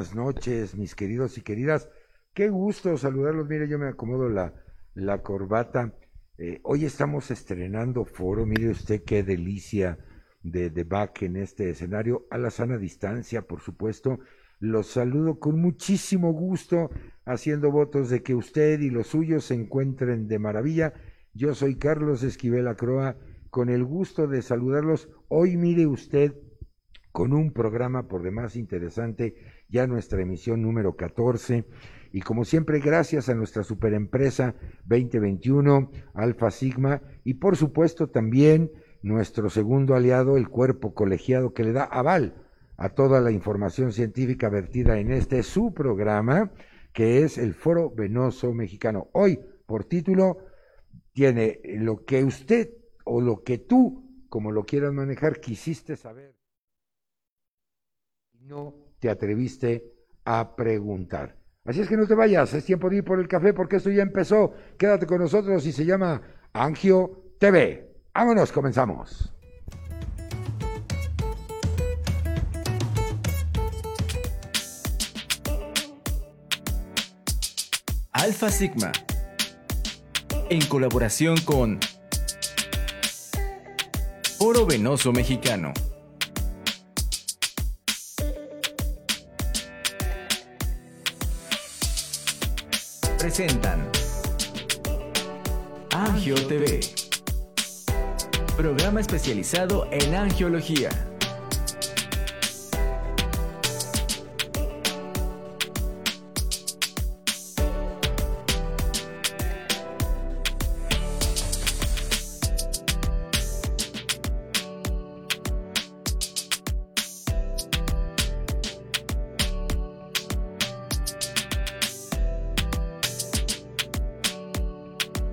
buenas noches, mis queridos y queridas. Qué gusto saludarlos. Mire, yo me acomodo la, la corbata. Eh, hoy estamos estrenando foro. Mire usted qué delicia de, de back en este escenario. A la sana distancia, por supuesto. Los saludo con muchísimo gusto, haciendo votos de que usted y los suyos se encuentren de maravilla. Yo soy Carlos Esquivel Acroa, con el gusto de saludarlos. Hoy mire usted con un programa por demás interesante, ya nuestra emisión número 14. Y como siempre, gracias a nuestra superempresa 2021, Alfa Sigma, y por supuesto también nuestro segundo aliado, el cuerpo colegiado que le da aval a toda la información científica vertida en este su programa, que es el Foro Venoso Mexicano. Hoy, por título, tiene lo que usted o lo que tú, como lo quieras manejar, quisiste saber no te atreviste a preguntar. Así es que no te vayas, es tiempo de ir por el café porque esto ya empezó. Quédate con nosotros y se llama Angio TV. Vámonos, comenzamos. Alfa Sigma, en colaboración con Oro Venoso Mexicano. Presentan Angio TV, programa especializado en angiología.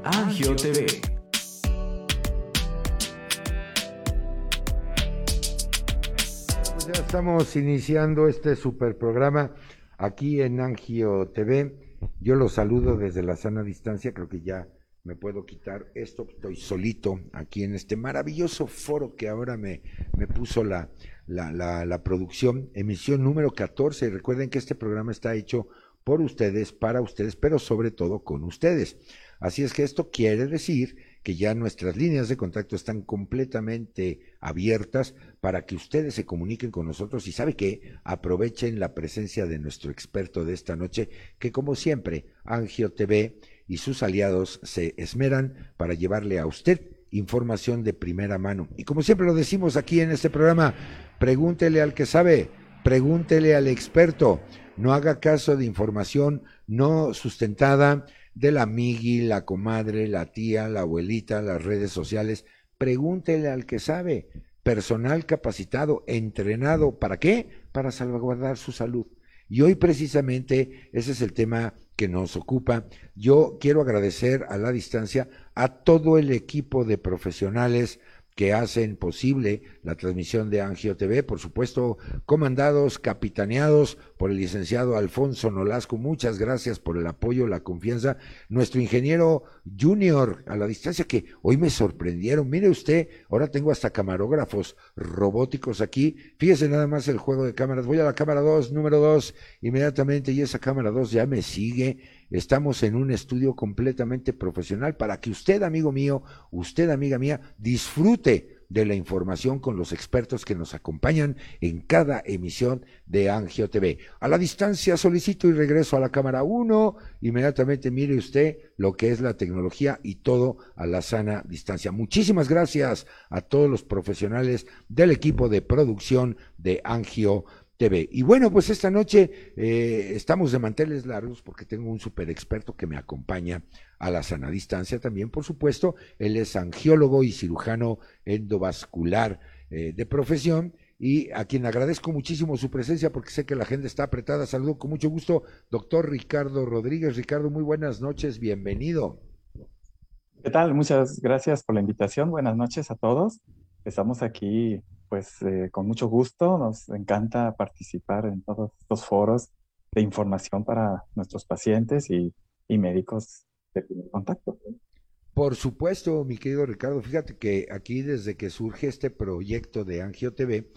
Angio TV. Ya estamos iniciando este super programa aquí en Angio TV. Yo los saludo desde la sana distancia, creo que ya me puedo quitar esto, estoy solito aquí en este maravilloso foro que ahora me, me puso la, la, la, la producción, emisión número 14. Recuerden que este programa está hecho por ustedes, para ustedes, pero sobre todo con ustedes. Así es que esto quiere decir que ya nuestras líneas de contacto están completamente abiertas para que ustedes se comuniquen con nosotros y sabe que aprovechen la presencia de nuestro experto de esta noche, que como siempre, Angio TV y sus aliados se esmeran para llevarle a usted información de primera mano. Y como siempre lo decimos aquí en este programa, pregúntele al que sabe, pregúntele al experto, no haga caso de información no sustentada, de la amigui, la comadre, la tía, la abuelita, las redes sociales. Pregúntele al que sabe. Personal capacitado, entrenado. ¿Para qué? Para salvaguardar su salud. Y hoy precisamente ese es el tema que nos ocupa. Yo quiero agradecer a la distancia a todo el equipo de profesionales que hacen posible la transmisión de Angio TV, por supuesto, comandados, capitaneados por el licenciado Alfonso Nolasco. Muchas gracias por el apoyo, la confianza. Nuestro ingeniero junior a la distancia que hoy me sorprendieron. Mire usted, ahora tengo hasta camarógrafos robóticos aquí. Fíjese nada más el juego de cámaras. Voy a la cámara 2, número 2, inmediatamente y esa cámara 2 ya me sigue Estamos en un estudio completamente profesional para que usted, amigo mío, usted, amiga mía, disfrute de la información con los expertos que nos acompañan en cada emisión de Angio TV. A la distancia solicito y regreso a la cámara 1. Inmediatamente mire usted lo que es la tecnología y todo a la sana distancia. Muchísimas gracias a todos los profesionales del equipo de producción de Angio TV. Y bueno, pues esta noche eh, estamos de manteles largos porque tengo un super experto que me acompaña a la sana distancia también, por supuesto. Él es angiólogo y cirujano endovascular eh, de profesión y a quien agradezco muchísimo su presencia porque sé que la gente está apretada. Saludo con mucho gusto, doctor Ricardo Rodríguez. Ricardo, muy buenas noches, bienvenido. ¿Qué tal? Muchas gracias por la invitación. Buenas noches a todos. Estamos aquí pues eh, con mucho gusto, nos encanta participar en todos estos foros de información para nuestros pacientes y, médicos de primer contacto. Por supuesto, mi querido Ricardo, fíjate que aquí desde que surge este proyecto de Angio TV,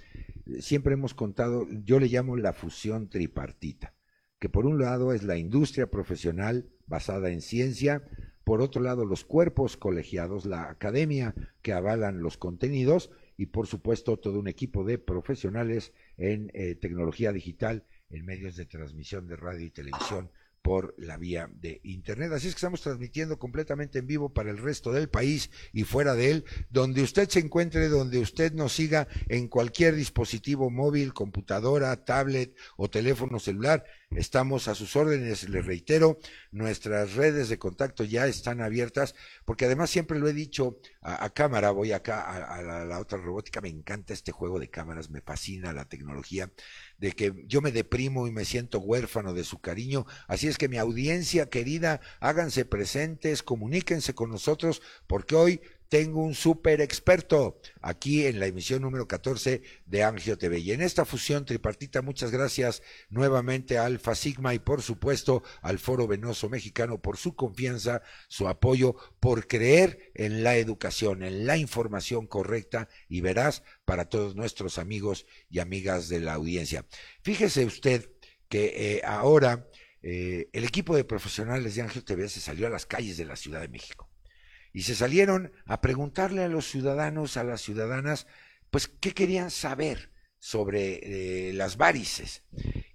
siempre hemos contado, yo le llamo la fusión tripartita, que por un lado es la industria profesional basada en ciencia, por otro lado los cuerpos colegiados, la academia que avalan los contenidos y por supuesto todo un equipo de profesionales en eh, tecnología digital, en medios de transmisión de radio y televisión por la vía de Internet. Así es que estamos transmitiendo completamente en vivo para el resto del país y fuera de él, donde usted se encuentre, donde usted nos siga en cualquier dispositivo móvil, computadora, tablet o teléfono celular. Estamos a sus órdenes, les reitero, nuestras redes de contacto ya están abiertas, porque además siempre lo he dicho a, cámara, voy acá a, la, otra robótica, me encanta este juego de cámaras, me fascina la tecnología, de que yo me deprimo y me siento huérfano de su cariño, así es que mi audiencia querida, háganse presentes, comuníquense con nosotros, porque hoy tengo un súper experto aquí en la emisión número 14 de Angio TV. Y en esta fusión tripartita, muchas gracias nuevamente a Alfa Sigma y por supuesto al Foro Venoso Mexicano por su confianza, su apoyo, por creer en la educación, en la información correcta y veraz para todos nuestros amigos y amigas de la audiencia. Fíjese usted que eh, ahora eh, el equipo de profesionales de Angio TV se salió a las calles de la Ciudad de México y se salieron a preguntarle a los ciudadanos, a las ciudadanas, pues qué querían saber sobre eh, las varices.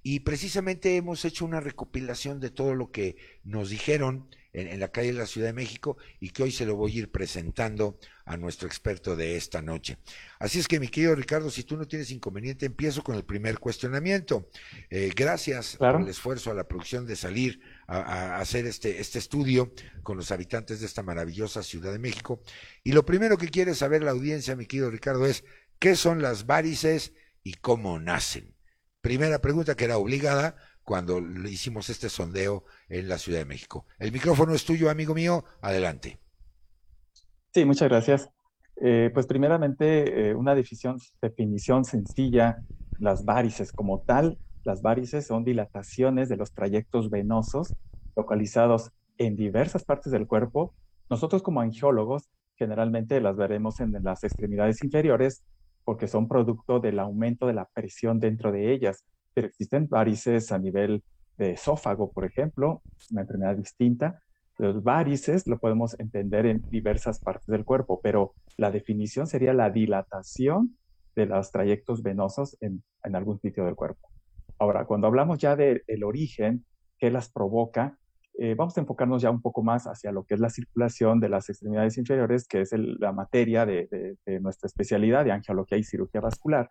Y precisamente hemos hecho una recopilación de todo lo que nos dijeron en, la calle de la Ciudad de México y que hoy se lo voy a ir presentando a nuestro experto de esta noche. Así es que, mi querido Ricardo, si tú no tienes inconveniente, empiezo con el primer cuestionamiento. Eh, gracias por el esfuerzo a la producción de salir a, hacer este, este estudio con los habitantes de esta maravillosa Ciudad de México. Y lo primero que quiere saber la audiencia, mi querido Ricardo, es qué son las varices y cómo nacen. Primera pregunta que era obligada cuando hicimos este sondeo en la Ciudad de México. El micrófono es tuyo, amigo mío. Adelante. Sí, muchas gracias. Eh, pues primeramente, eh, una definición, definición sencilla, las varices como tal las varices son dilataciones de los trayectos venosos localizados en diversas partes del cuerpo. Nosotros como angiólogos generalmente las veremos en las extremidades inferiores porque son producto del aumento de la presión dentro de ellas. Pero existen varices a nivel de esófago, por ejemplo, una enfermedad distinta. Los varices lo podemos entender en diversas partes del cuerpo, pero la definición sería la dilatación de los trayectos venosos en, en algún sitio del cuerpo. Ahora, cuando hablamos ya del origen que las provoca, eh, vamos a enfocarnos ya un poco más hacia lo que es la circulación de las extremidades inferiores, que es la materia de, nuestra especialidad de angiología y cirugía vascular.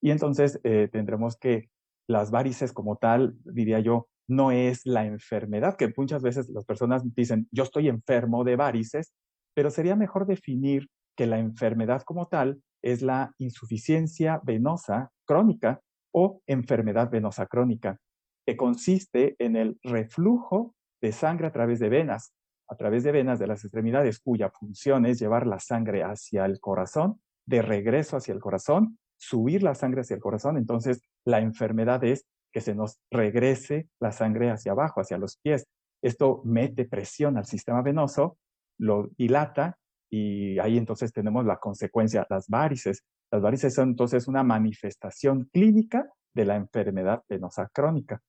Y entonces eh, tendremos que las varices como tal, diría yo, no es la enfermedad, que muchas veces las personas dicen, yo estoy enfermo de varices, pero sería mejor definir que la enfermedad como tal es la insuficiencia venosa crónica o enfermedad venosa crónica, que consiste en el reflujo de sangre a través de venas, a través de venas de las extremidades, cuya función es llevar la sangre hacia el corazón, de regreso hacia el corazón, subir la sangre hacia el corazón. Entonces, la enfermedad es que se nos regrese la sangre hacia abajo, hacia los pies. Esto mete presión al sistema venoso, lo dilata y ahí entonces tenemos la consecuencia, las varices. Las varices son entonces una manifestación clínica de la enfermedad venosa crónica.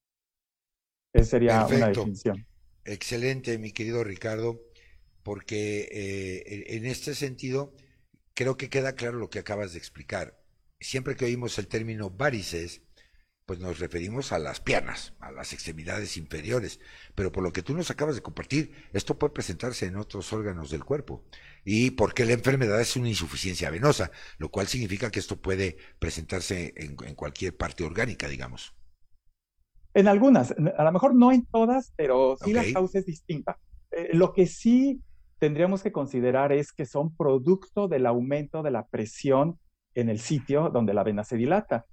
Esa sería una definición. Excelente, mi querido Ricardo, porque eh, en este sentido creo que queda claro lo que acabas de explicar. Siempre que oímos el término varices, pues nos referimos a las piernas, a las extremidades inferiores. Pero por lo que tú nos acabas de compartir, esto puede presentarse en otros órganos del cuerpo. Y porque la enfermedad es una insuficiencia venosa, lo cual significa que esto puede presentarse en, cualquier parte orgánica, digamos. En algunas, a lo mejor no en todas, pero sí la causa es distinta. Eh, lo que sí tendríamos que considerar es que son producto del aumento de la presión en el sitio donde la vena se dilata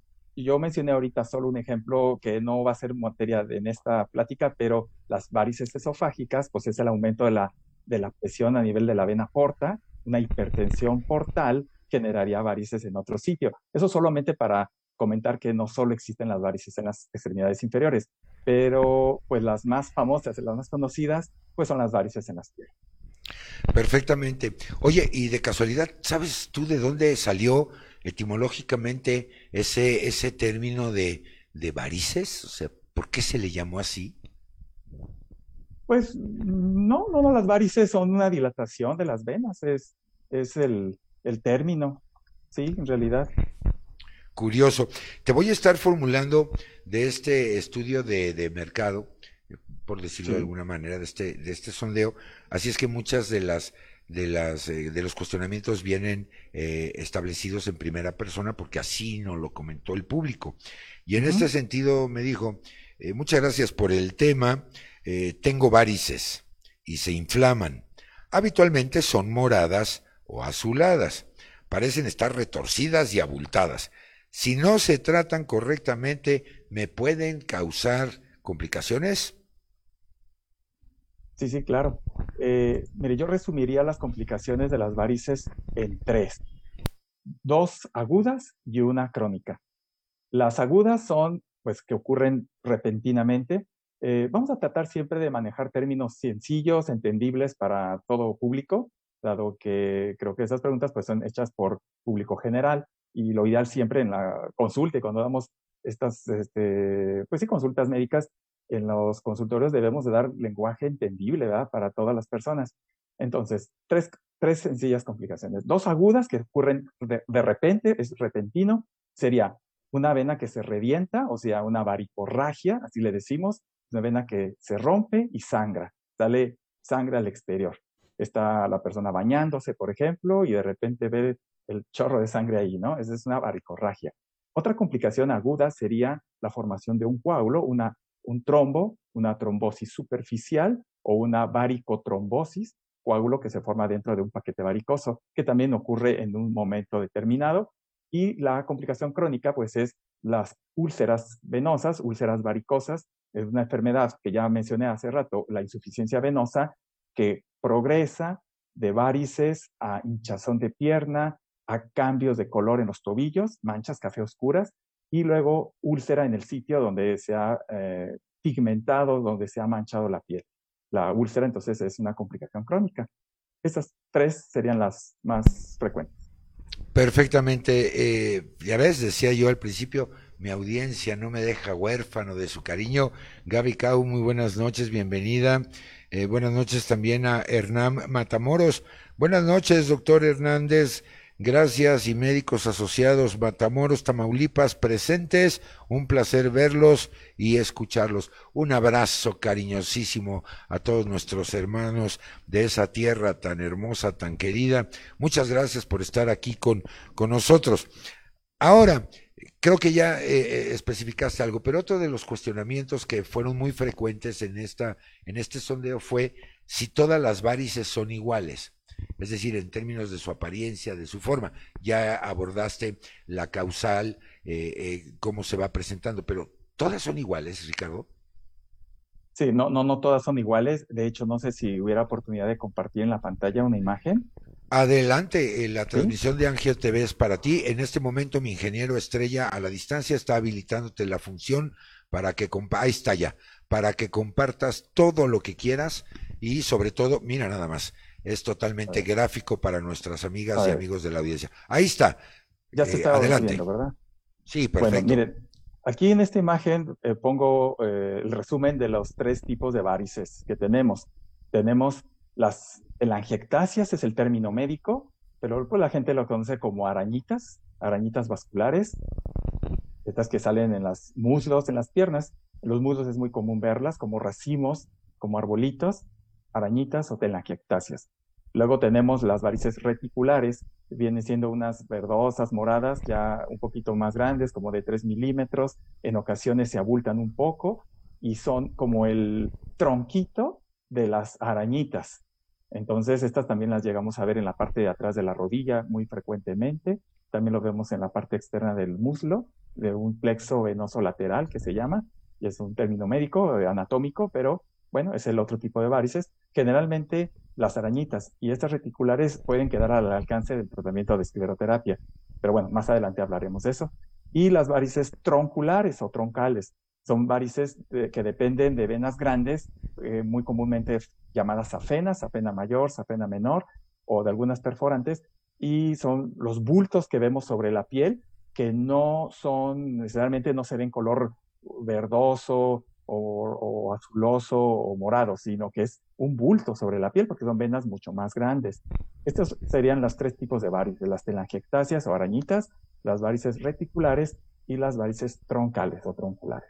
yo mencioné ahorita solo un ejemplo que no va a ser materia en esta plática, pero las varices esofágicas, pues es el aumento de la, de la presión a nivel de la vena porta, una hipertensión portal generaría varices en otro sitio. Eso solamente para comentar que no solo existen las varices en las extremidades inferiores, pero pues las más famosas, las más conocidas, pues son las varices en las piernas. Perfectamente. Oye, y de casualidad, ¿sabes tú de dónde salió etimológicamente ese, ese término de, de varices? O sea, ¿por qué se le llamó así? Pues no, no, no, las varices son una dilatación de las venas, es, es el, el término, sí, en realidad. Curioso. Te voy a estar formulando de este estudio de, de mercado, por decirlo de alguna manera, de este, de este sondeo. Así es que muchas de las de las eh, de los cuestionamientos vienen eh, establecidos en primera persona porque así nos lo comentó el público. Y en este sentido me dijo, eh, muchas gracias por el tema, tengo varices y se inflaman. Habitualmente son moradas o azuladas, parecen estar retorcidas y abultadas. Si no se tratan correctamente, ¿me pueden causar complicaciones? Sí, sí, claro. Eh, mire, yo resumiría las complicaciones de las varices en tres. Dos agudas y una crónica. Las agudas son, pues, que ocurren repentinamente. Eh, vamos a tratar siempre de manejar términos sencillos, entendibles para todo público, dado que creo que esas preguntas, pues, son hechas por público general y lo ideal siempre en la consulta y cuando damos estas, este, pues consultas médicas, en los consultorios debemos de dar lenguaje entendible. Para todas las personas. Entonces, tres, tres sencillas complicaciones. Dos agudas que ocurren de, repente, es repentino, sería una vena que se revienta, o sea, una varicorragia, así le decimos, una vena que se rompe y sangra, sale sangre al exterior. Está la persona bañándose, por ejemplo, y de repente ve el chorro de sangre ahí, ¿no? Esa es una varicorragia. Otra complicación aguda sería la formación de un coágulo, una un trombo, una trombosis superficial o una varicotrombosis, coágulo que se forma dentro de un paquete varicoso, que también ocurre en un momento determinado. Y la complicación crónica, pues, es las úlceras venosas, úlceras varicosas, es una enfermedad que ya mencioné hace rato, la insuficiencia venosa, que progresa de varices a hinchazón de pierna, a cambios de color en los tobillos, manchas café oscuras, y luego úlcera en el sitio donde se ha eh, pigmentado, donde se ha manchado la piel. La úlcera entonces es una complicación crónica. Esas tres serían las más frecuentes. Perfectamente. Eh, ya ves, decía yo al principio, mi audiencia no me deja huérfano de su cariño. Gaby Cau, muy buenas noches, bienvenida. Eh, buenas noches también a Hernán Matamoros. Buenas noches, doctor Hernández. Gracias y médicos asociados Matamoros, Tamaulipas presentes. Un placer verlos y escucharlos. Un abrazo cariñosísimo a todos nuestros hermanos de esa tierra tan hermosa, tan querida. Muchas gracias por estar aquí con, con nosotros. Ahora, creo que ya eh, eh, especificaste algo, pero otro de los cuestionamientos que fueron muy frecuentes en, esta, en este sondeo fue si todas las varices son iguales es decir, en términos de su apariencia, de su forma. Ya abordaste la causal, eh, eh, cómo se va presentando, pero todas son iguales, Ricardo. Sí, no, no, no todas son iguales. De hecho, no sé si hubiera oportunidad de compartir en la pantalla una imagen. Adelante, eh, la transmisión de Ángel TV es para ti. En este momento, mi ingeniero estrella a la distancia está habilitándote la función para que ahí está ya, para que compartas todo lo que quieras y sobre todo, mira nada más, es totalmente gráfico para nuestras amigas y amigos de la audiencia. Ahí está. Ya se eh, está adelante. ¿verdad? Sí, perfecto. Bueno, miren, aquí en esta imagen eh, pongo eh, el resumen de los tres tipos de varices que tenemos. Tenemos las angiectasias, es el término médico, pero pues, la gente lo conoce como arañitas, arañitas vasculares, estas que salen en los muslos, en las piernas. En los muslos es muy común verlas como racimos, como arbolitos, arañitas o telangiectasias. Luego tenemos las varices reticulares, vienen siendo unas verdosas, moradas, ya un poquito más grandes, como de 3 milímetros. En ocasiones se abultan un poco y son como el tronquito de las arañitas. Entonces, estas también las llegamos a ver en la parte de atrás de la rodilla muy frecuentemente. También lo vemos en la parte externa del muslo, de un plexo venoso lateral que se llama, y es un término médico, eh, anatómico, pero bueno, es el otro tipo de varices. Generalmente las arañitas y estas reticulares pueden quedar al alcance del tratamiento de escleroterapia, pero bueno, más adelante hablaremos de eso. Y las varices tronculares o troncales son varices que dependen de venas grandes, eh, muy comúnmente llamadas safenas, safena mayor, safena menor, o de algunas perforantes, y son los bultos que vemos sobre la piel que no son, necesariamente no se ven color verdoso o, azuloso o morado, sino que es un bulto sobre la piel porque son venas mucho más grandes. Estos serían los tres tipos de varices, las telangiectasias o arañitas, las varices reticulares y las varices troncales o tronculares.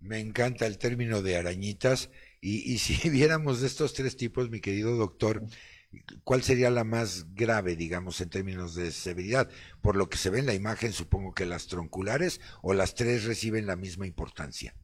Me encanta el término de arañitas y, y si viéramos de estos tres tipos, mi querido doctor, ¿cuál sería la más grave, digamos, en términos de severidad? Por lo que se ve en la imagen, supongo que las tronculares o las tres reciben la misma importancia.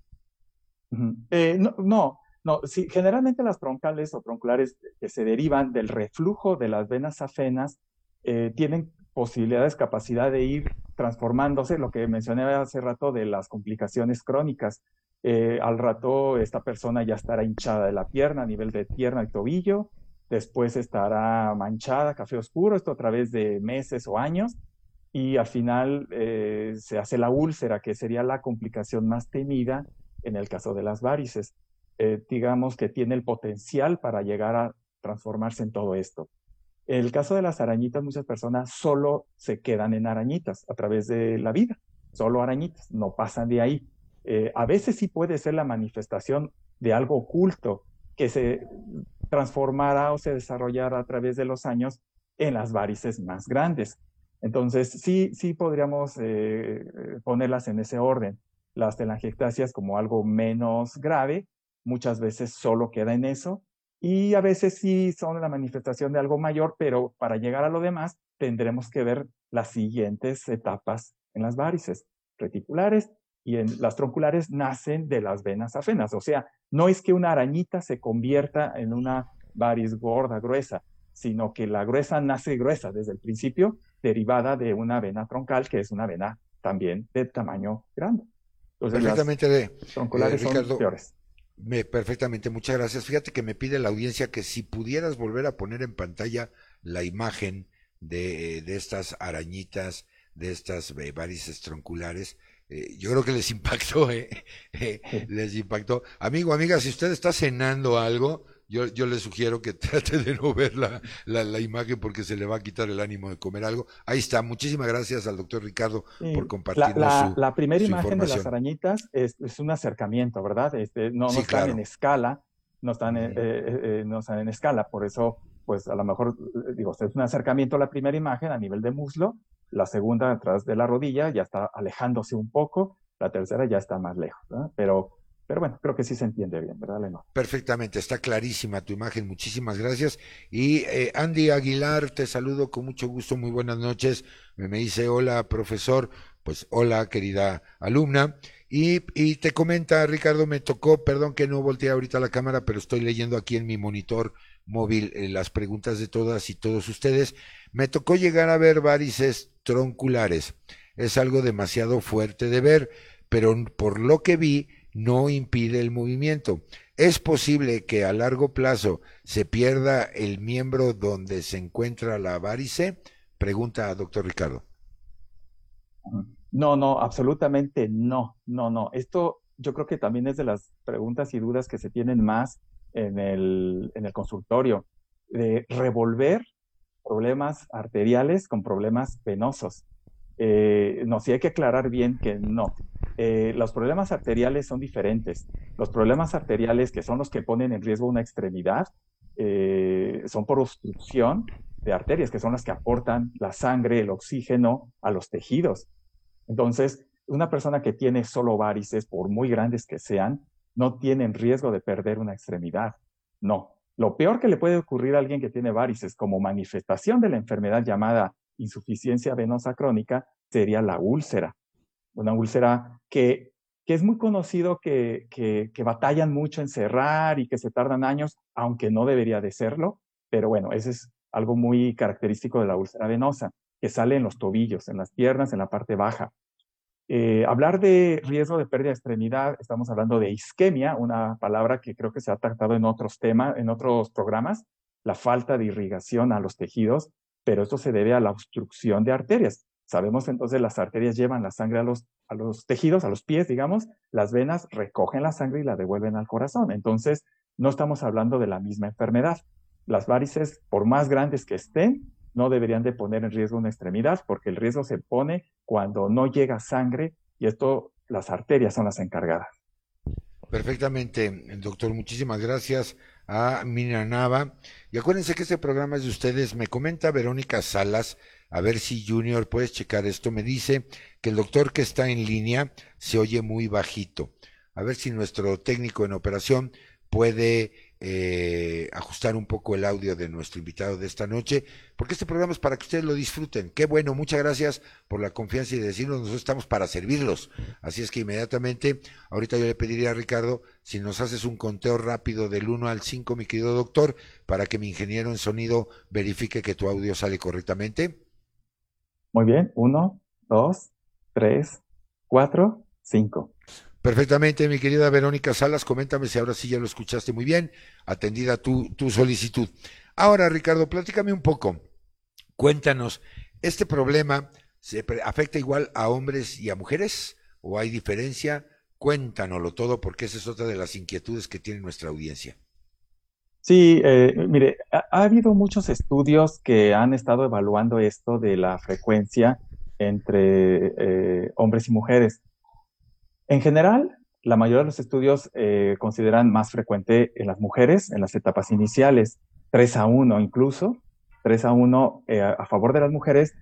Eh, no, no, no generalmente las troncales o tronculares que se derivan del reflujo de las venas afenas eh, tienen posibilidades, capacidad de ir transformándose, lo que mencioné hace rato de las complicaciones crónicas. Eh, al rato esta persona ya estará hinchada de la pierna a nivel de pierna y tobillo, después estará manchada, café oscuro, esto a través de meses o años, y al final se hace la úlcera, que sería la complicación más temida en el caso de las varices. Eh, digamos que tiene el potencial para llegar a transformarse en todo esto. En el caso de las arañitas, muchas personas solo se quedan en arañitas a través de la vida, solo arañitas, no pasan de ahí. Eh, a veces sí puede ser la manifestación de algo oculto que se transformará o se desarrollará a través de los años en las varices más grandes. Entonces, sí, sí podríamos eh, ponerlas en ese orden las telangiectasias como algo menos grave, muchas veces solo queda en eso, y a veces sí son la manifestación de algo mayor, pero para llegar a lo demás tendremos que ver las siguientes etapas en las varices reticulares y en las tronculares nacen de las venas afenas, o sea, no es que una arañita se convierta en una varis gorda, gruesa, sino que la gruesa nace gruesa desde el principio, derivada de una vena troncal, que es una vena también de tamaño grande perfectamente, de, tronculares eh, Ricardo, peores. Me, perfectamente, muchas gracias. Fíjate que me pide la audiencia que si pudieras volver a poner en pantalla la imagen de, de estas arañitas, de estas eh, varices tronculares, eh, yo creo que les impactó, eh, les impactó. Amigo, amiga, si usted está cenando algo, yo, yo le sugiero que trate de no ver la, la, imagen porque se le va a quitar el ánimo de comer algo. Ahí está. Muchísimas gracias al doctor Ricardo por compartir la, la, primera imagen de las arañitas es, es un acercamiento, ¿verdad? Este, no, no están en escala, no están, eh, eh, eh, no están en escala. Por eso, pues a lo mejor, digo, es un acercamiento a la primera imagen a nivel de muslo, la segunda atrás de la rodilla ya está alejándose un poco, la tercera ya está más lejos, ¿verdad? Pero pero bueno, creo que sí se entiende bien, ¿verdad, Leno? Perfectamente, está clarísima tu imagen, muchísimas gracias. Y eh, Andy Aguilar, te saludo con mucho gusto, muy buenas noches. Me, me dice, hola, profesor, pues hola, querida alumna. Y, y, te comenta, Ricardo, me tocó, perdón que no volteé ahorita la cámara, pero estoy leyendo aquí en mi monitor móvil eh, las preguntas de todas y todos ustedes. Me tocó llegar a ver varices tronculares. Es algo demasiado fuerte de ver, pero por lo que vi, no impide el movimiento. ¿Es posible que a largo plazo se pierda el miembro donde se encuentra la varice? Pregunta a doctor Ricardo. No, no, absolutamente no, no, no. Esto yo creo que también es de las preguntas y dudas que se tienen más en el, en el consultorio, de revolver problemas arteriales con problemas venosos. Eh, no, sí hay que aclarar bien que no. Eh, los problemas arteriales son diferentes. Los problemas arteriales, que son los que ponen en riesgo una extremidad, eh, son por obstrucción de arterias, que son las que aportan la sangre, el oxígeno a los tejidos. Entonces, una persona que tiene solo varices, por muy grandes que sean, no tiene riesgo de perder una extremidad. No. Lo peor que le puede ocurrir a alguien que tiene varices como manifestación de la enfermedad llamada insuficiencia venosa crónica sería la úlcera una úlcera que, que es muy conocido que, que, que, batallan mucho en cerrar y que se tardan años, aunque no debería de serlo, pero bueno, ese es algo muy característico de la úlcera venosa, que sale en los tobillos, en las piernas, en la parte baja. Eh, hablar de riesgo de pérdida de extremidad, estamos hablando de isquemia, una palabra que creo que se ha tratado en otros temas, en otros programas, la falta de irrigación a los tejidos, pero esto se debe a la obstrucción de arterias. Sabemos entonces las arterias llevan la sangre a los, a los tejidos, a los pies, digamos, las venas recogen la sangre y la devuelven al corazón. Entonces, no estamos hablando de la misma enfermedad. Las varices, por más grandes que estén, no deberían de poner en riesgo una extremidad, porque el riesgo se pone cuando no llega sangre y esto, las arterias son las encargadas. Perfectamente, doctor. Muchísimas gracias a Mina Nava. Y acuérdense que este programa es de ustedes. Me comenta Verónica Salas, a ver si Junior puedes checar esto. Me dice que el doctor que está en línea se oye muy bajito. A ver si nuestro técnico en operación puede eh, ajustar un poco el audio de nuestro invitado de esta noche, porque este programa es para que ustedes lo disfruten. Qué bueno, muchas gracias por la confianza y decirnos, nosotros estamos para servirlos. Así es que inmediatamente, ahorita yo le pediría a Ricardo si nos haces un conteo rápido del 1 al 5, mi querido doctor, para que mi ingeniero en sonido verifique que tu audio sale correctamente. Muy bien, 1, 2, 3, 4, 5. Perfectamente, mi querida Verónica Salas, coméntame si ahora sí ya lo escuchaste muy bien, atendida tu, tu solicitud. Ahora, Ricardo, platícame un poco. Cuéntanos, ¿este problema se afecta igual a hombres y a mujeres o hay diferencia? Cuéntanoslo todo porque esa es otra de las inquietudes que tiene nuestra audiencia. Sí, eh, mire, ha, habido muchos estudios que han estado evaluando esto de la frecuencia entre eh, hombres y mujeres. En general, la mayoría de los estudios eh, consideran más frecuente en las mujeres, en las etapas iniciales, 3 a 1 incluso, 3 a 1 eh, a favor de las mujeres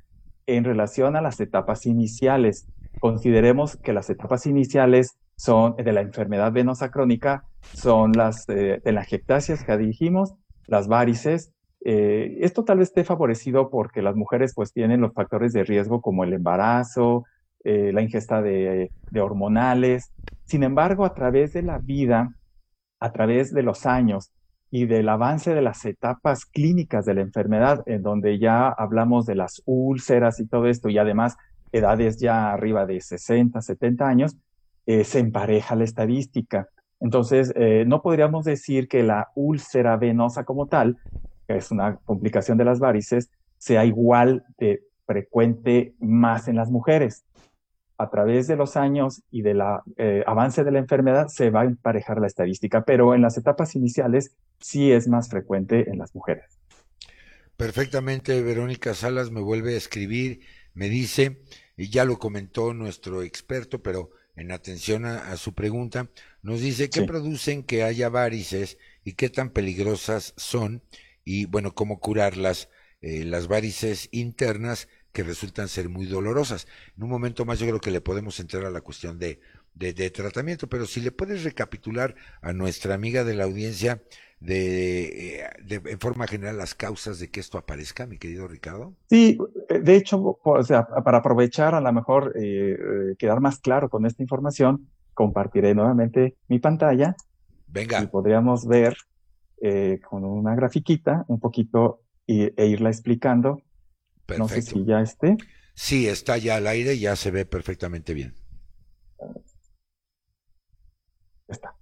en relación a las etapas iniciales. Consideremos que las etapas iniciales son de la enfermedad venosa crónica, son las de las ectasias que dijimos, las varices. Eh, esto tal vez esté favorecido porque las mujeres pues tienen los factores de riesgo como el embarazo, eh, la ingesta de, hormonales. Sin embargo, a través de la vida, a través de los años y del avance de las etapas clínicas de la enfermedad, en donde ya hablamos de las úlceras y todo esto, y además edades ya arriba de 60, 70 años, eh, se empareja la estadística. Entonces, eh, no podríamos decir que la úlcera venosa como tal, que es una complicación de las varices, sea igual de frecuente más en las mujeres a través de los años y del eh, avance de la enfermedad se va a emparejar la estadística, pero en las etapas iniciales sí es más frecuente en las mujeres. Perfectamente, Verónica Salas me vuelve a escribir, me dice, y ya lo comentó nuestro experto, pero en atención a, su pregunta, nos dice qué producen que haya varices y qué tan peligrosas son y bueno, cómo curarlas, eh, las varices internas que resultan ser muy dolorosas. En un momento más yo creo que le podemos entrar a la cuestión de, de, tratamiento, pero si le puedes recapitular a nuestra amiga de la audiencia de, eh, en forma general las causas de que esto aparezca, mi querido Ricardo. Sí, eh, de hecho, o sea, para aprovechar a lo mejor eh, quedar más claro con esta información, compartiré nuevamente mi pantalla. Venga. Y podríamos ver con una grafiquita un poquito e irla explicando no sé si ya esté. Sí, está ya al aire, ya se ve perfectamente bien. Está.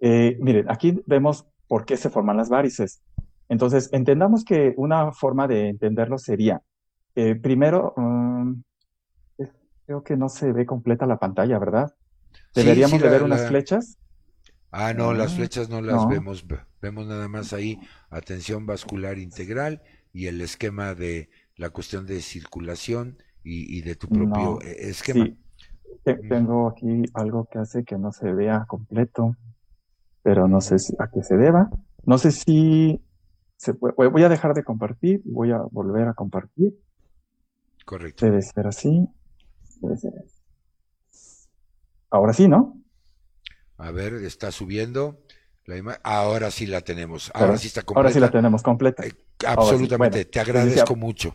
Eh, miren, aquí vemos por qué se forman las varices. Entonces, entendamos que una forma de entenderlo sería, eh, primero, mm, creo que no se ve completa la pantalla, ¿verdad? Deberíamos de ver unas flechas. Ah, no, las flechas no las vemos. Vemos nada más ahí atención vascular integral y el esquema de la cuestión de circulación y, de tu propio e, esquema. Mm. Tengo aquí algo que hace que no se vea completo, pero no sé a qué se deba. No sé si se voy a dejar de compartir y voy a volver a compartir. Correcto. Debe ser así. Debe ser Ahora sí, ¿no? A ver, está subiendo. La ahora sí la tenemos. Ahora, sí está completa. Ahora sí la tenemos completa. Eh, absolutamente. Te agradezco mucho.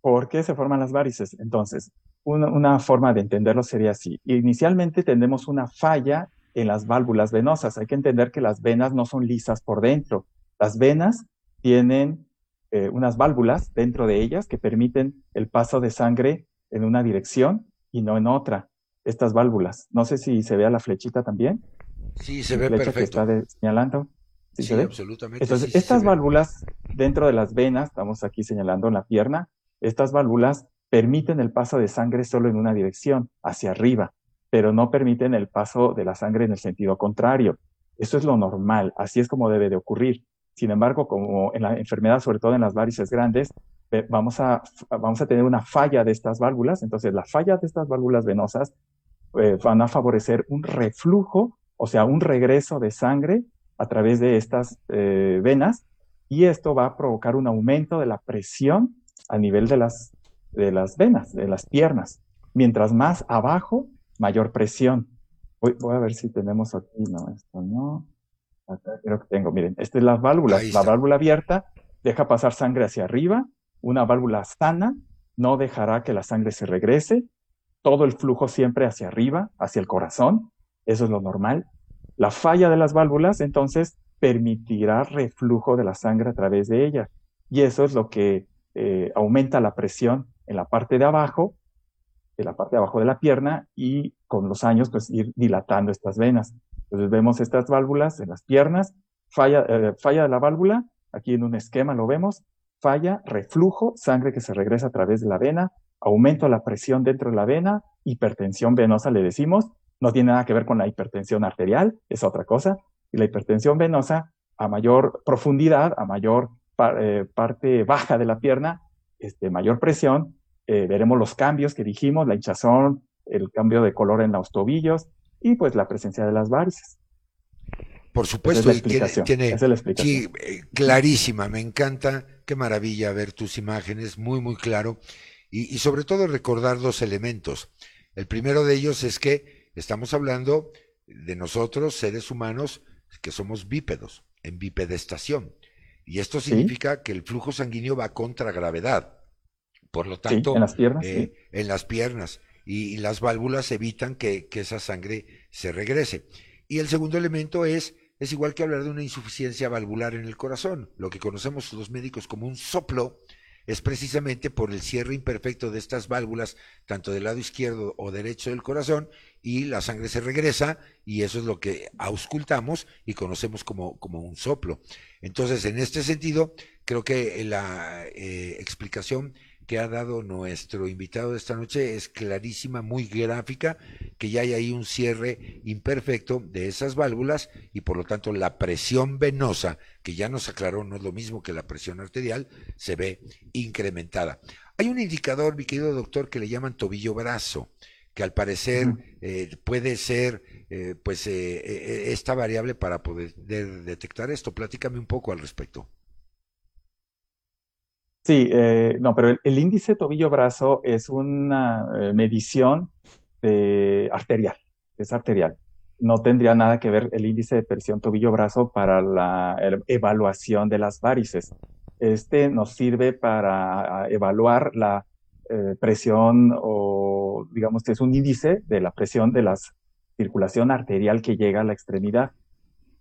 ¿Por qué se forman las varices? Entonces, una, forma de entenderlo sería así. Inicialmente tenemos una falla en las válvulas venosas. Hay que entender que las venas no son lisas por dentro. Las venas tienen eh, unas válvulas dentro de ellas que permiten el paso de sangre en una dirección y no en otra. Estas válvulas. No sé si se vea la flechita también. Sí, se ve perfecto. Que está señalando. ¿Sí, absolutamente. Entonces, estas válvulas dentro de las venas, estamos aquí señalando en la pierna, estas válvulas permiten el paso de sangre solo en una dirección, hacia arriba, pero no permiten el paso de la sangre en el sentido contrario. Eso es lo normal, así es como debe de ocurrir. Sin embargo, como en la enfermedad, sobre todo en las varices grandes, vamos a, vamos a tener una falla de estas válvulas. Entonces, la falla de estas válvulas venosas eh, van a favorecer un reflujo, o sea, un regreso de sangre a través de estas eh, venas y esto va a provocar un aumento de la presión a nivel de las, de las venas, de las piernas. Mientras más abajo, mayor presión. Voy, voy a ver si tenemos aquí, no, esto no. Acá creo que tengo, miren, esta es la válvula, la válvula abierta deja pasar sangre hacia arriba, una válvula sana no dejará que la sangre se regrese, todo el flujo siempre hacia arriba, hacia el corazón, eso es lo normal. La falla de las válvulas, entonces, permitirá reflujo de la sangre a través de ellas. Y eso es lo que eh, aumenta la presión en la parte de abajo, en la parte de abajo de la pierna, y con los años, pues ir dilatando estas venas. Entonces vemos estas válvulas en las piernas, falla, eh, falla de la válvula, aquí en un esquema lo vemos, falla, reflujo, sangre que se regresa a través de la vena, aumento la presión dentro de la vena, hipertensión venosa le decimos, no tiene nada que ver con la hipertensión arterial, es otra cosa, y la hipertensión venosa a mayor profundidad, a mayor eh, parte baja de la pierna, este, mayor presión, eh, veremos los cambios que dijimos, la hinchazón, el cambio de color en los tobillos y pues la presencia de las varices. Por supuesto, tiene, sí, eh, clarísima, me encanta, qué maravilla ver tus imágenes, muy, muy claro, y, y sobre todo recordar dos elementos. El primero de ellos es que estamos hablando de nosotros, seres humanos, que somos bípedos, en bipedestación. Y esto significa que el flujo sanguíneo va contra gravedad. Por lo tanto, en las piernas. Eh, en las piernas. Y, las válvulas evitan que, que, esa sangre se regrese. Y el segundo elemento es, es igual que hablar de una insuficiencia valvular en el corazón, lo que conocemos los médicos como un soplo, es precisamente por el cierre imperfecto de estas válvulas, tanto del lado izquierdo o derecho del corazón, y la sangre se regresa, y eso es lo que auscultamos y conocemos como, como un soplo. Entonces, en este sentido, creo que la eh, explicación que ha dado nuestro invitado de esta noche es clarísima, muy gráfica, que ya hay ahí un cierre imperfecto de esas válvulas y por lo tanto la presión venosa, que ya nos aclaró no es lo mismo que la presión arterial, se ve incrementada. Hay un indicador, mi querido doctor, que le llaman tobillo-brazo, que al parecer eh, puede ser eh, pues eh, esta variable para poder detectar esto. Platícame un poco al respecto. Sí, no, pero el, índice tobillo-brazo es una medición arterial, es arterial. No tendría nada que ver el índice de presión tobillo-brazo para la evaluación de las varices. Este nos sirve para evaluar la eh, presión o, digamos que es un índice de la presión de la circulación arterial que llega a la extremidad.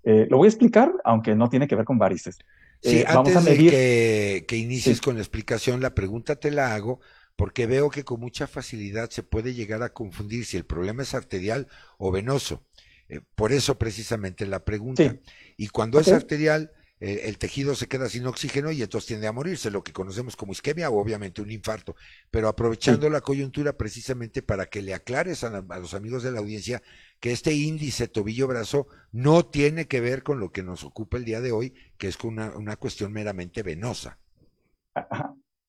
lo voy a explicar, aunque no tiene que ver con varices. Sí, eh, antes vamos a medir... de que, inicies con la explicación, la pregunta te la hago porque veo que con mucha facilidad se puede llegar a confundir si el problema es arterial o venoso. Eh, por eso precisamente la pregunta. Y cuando es arterial, eh, el tejido se queda sin oxígeno y entonces tiende a morirse, lo que conocemos como isquemia o obviamente un infarto. Pero aprovechando la coyuntura precisamente para que le aclares a, los amigos de la audiencia que este índice tobillo-brazo no tiene que ver con lo que nos ocupa el día de hoy, que es una, una cuestión meramente venosa.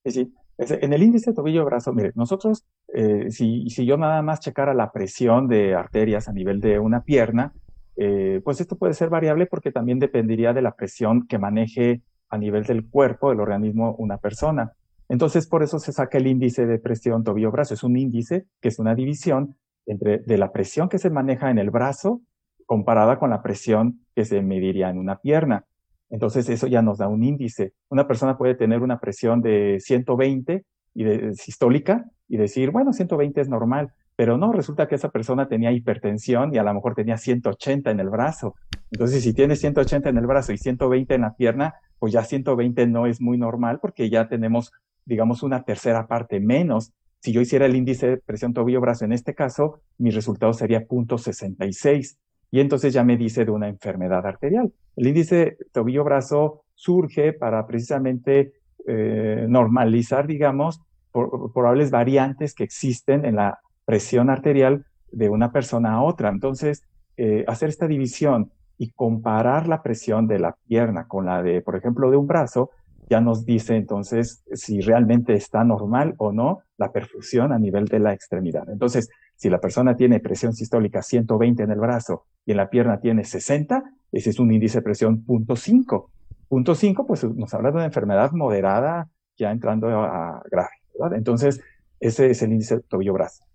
Sí, sí. En el índice tobillo-brazo, mire, nosotros, eh, si, si yo nada más checara la presión de arterias a nivel de una pierna, eh, pues esto puede ser variable porque también dependería de la presión que maneje a nivel del cuerpo, del organismo, una persona. Entonces, por eso se saca el índice de presión tobillo-brazo. Es un índice que es una división entre de la presión que se maneja en el brazo comparada con la presión que se mediría en una pierna. Entonces, eso ya nos da un índice. Una persona puede tener una presión de 120 y de sistólica y decir, bueno, 120 es normal, pero no, resulta que esa persona tenía hipertensión y a lo mejor tenía 180 en el brazo. Entonces, si tiene 180 en el brazo y 120 en la pierna, pues ya 120 no es muy normal porque ya tenemos, digamos, una tercera parte menos. Si yo hiciera el índice de presión tobillo-brazo en este caso, mi resultado sería 0.66 y entonces ya me dice de una enfermedad arterial. El índice tobillo-brazo surge para precisamente eh, normalizar, digamos, por, probables variantes que existen en la presión arterial de una persona a otra. Entonces, eh, hacer esta división y comparar la presión de la pierna con la de, por ejemplo, de un brazo, ya nos dice entonces si realmente está normal o no la perfusión a nivel de la extremidad. Entonces, si la persona tiene presión sistólica 120 en el brazo y en la pierna tiene 60, ese es un índice de presión punto .5. Punto .5, pues nos habla de una enfermedad moderada ya entrando a grave. Entonces, ese es el índice tobillo-brazo.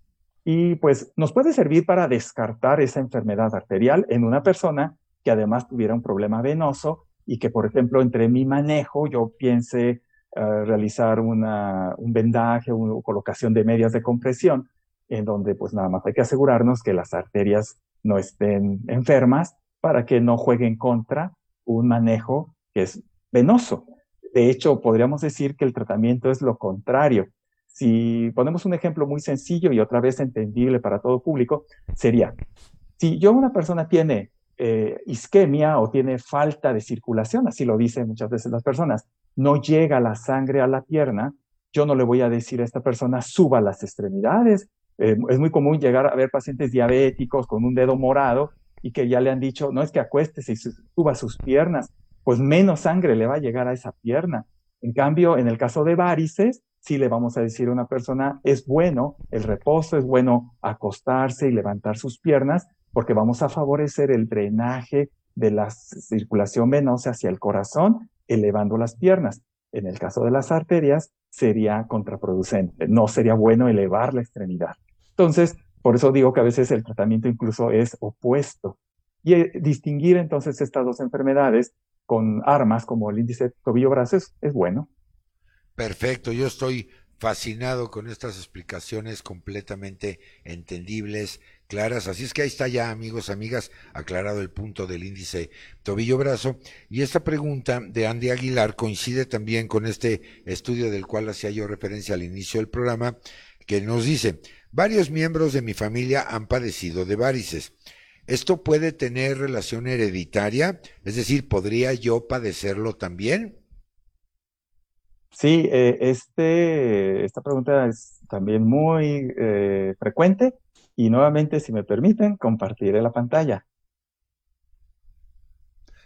Y pues nos puede servir para descartar esa enfermedad arterial en una persona que además tuviera un problema venoso y que, por ejemplo, entre mi manejo yo piense eh, realizar una, un vendaje o colocación de medias de compresión, en donde pues nada más hay que asegurarnos que las arterias no estén enfermas para que no jueguen contra un manejo que es venoso. De hecho, podríamos decir que el tratamiento es lo contrario. Si ponemos un ejemplo muy sencillo y otra vez entendible para todo público, sería, si yo una persona tiene eh, isquemia o tiene falta de circulación, así lo dicen muchas veces las personas, no llega la sangre a la pierna, yo no le voy a decir a esta persona suba las extremidades. Eh, es muy común llegar a ver pacientes diabéticos con un dedo morado y que ya le han dicho, no es que acuéstese y suba sus piernas, pues menos sangre le va a llegar a esa pierna. En cambio, en el caso de varices, sí le vamos a decir a una persona, es bueno el reposo, es bueno acostarse y levantar sus piernas, porque vamos a favorecer el drenaje de la circulación venosa hacia el corazón, elevando las piernas. En el caso de las arterias, sería contraproducente. No sería bueno elevar la extremidad. Entonces, por eso digo que a veces el tratamiento incluso es opuesto. Y eh, distinguir entonces estas dos enfermedades con armas como el índice tobillo-brazo es bueno. Perfecto, yo estoy fascinado con estas explicaciones completamente entendibles, claras. Así es que ahí está ya, amigos, amigas, aclarado el punto del índice tobillo-brazo. Y esta pregunta de Andy Aguilar coincide también con este estudio del cual hacía yo referencia al inicio del programa, que nos dice, varios miembros de mi familia han padecido de varices. ¿Esto puede tener relación hereditaria? Es decir, ¿podría yo padecerlo también? Sí, eh, este, esta pregunta es también muy eh, frecuente y nuevamente, si me permiten, compartiré la pantalla.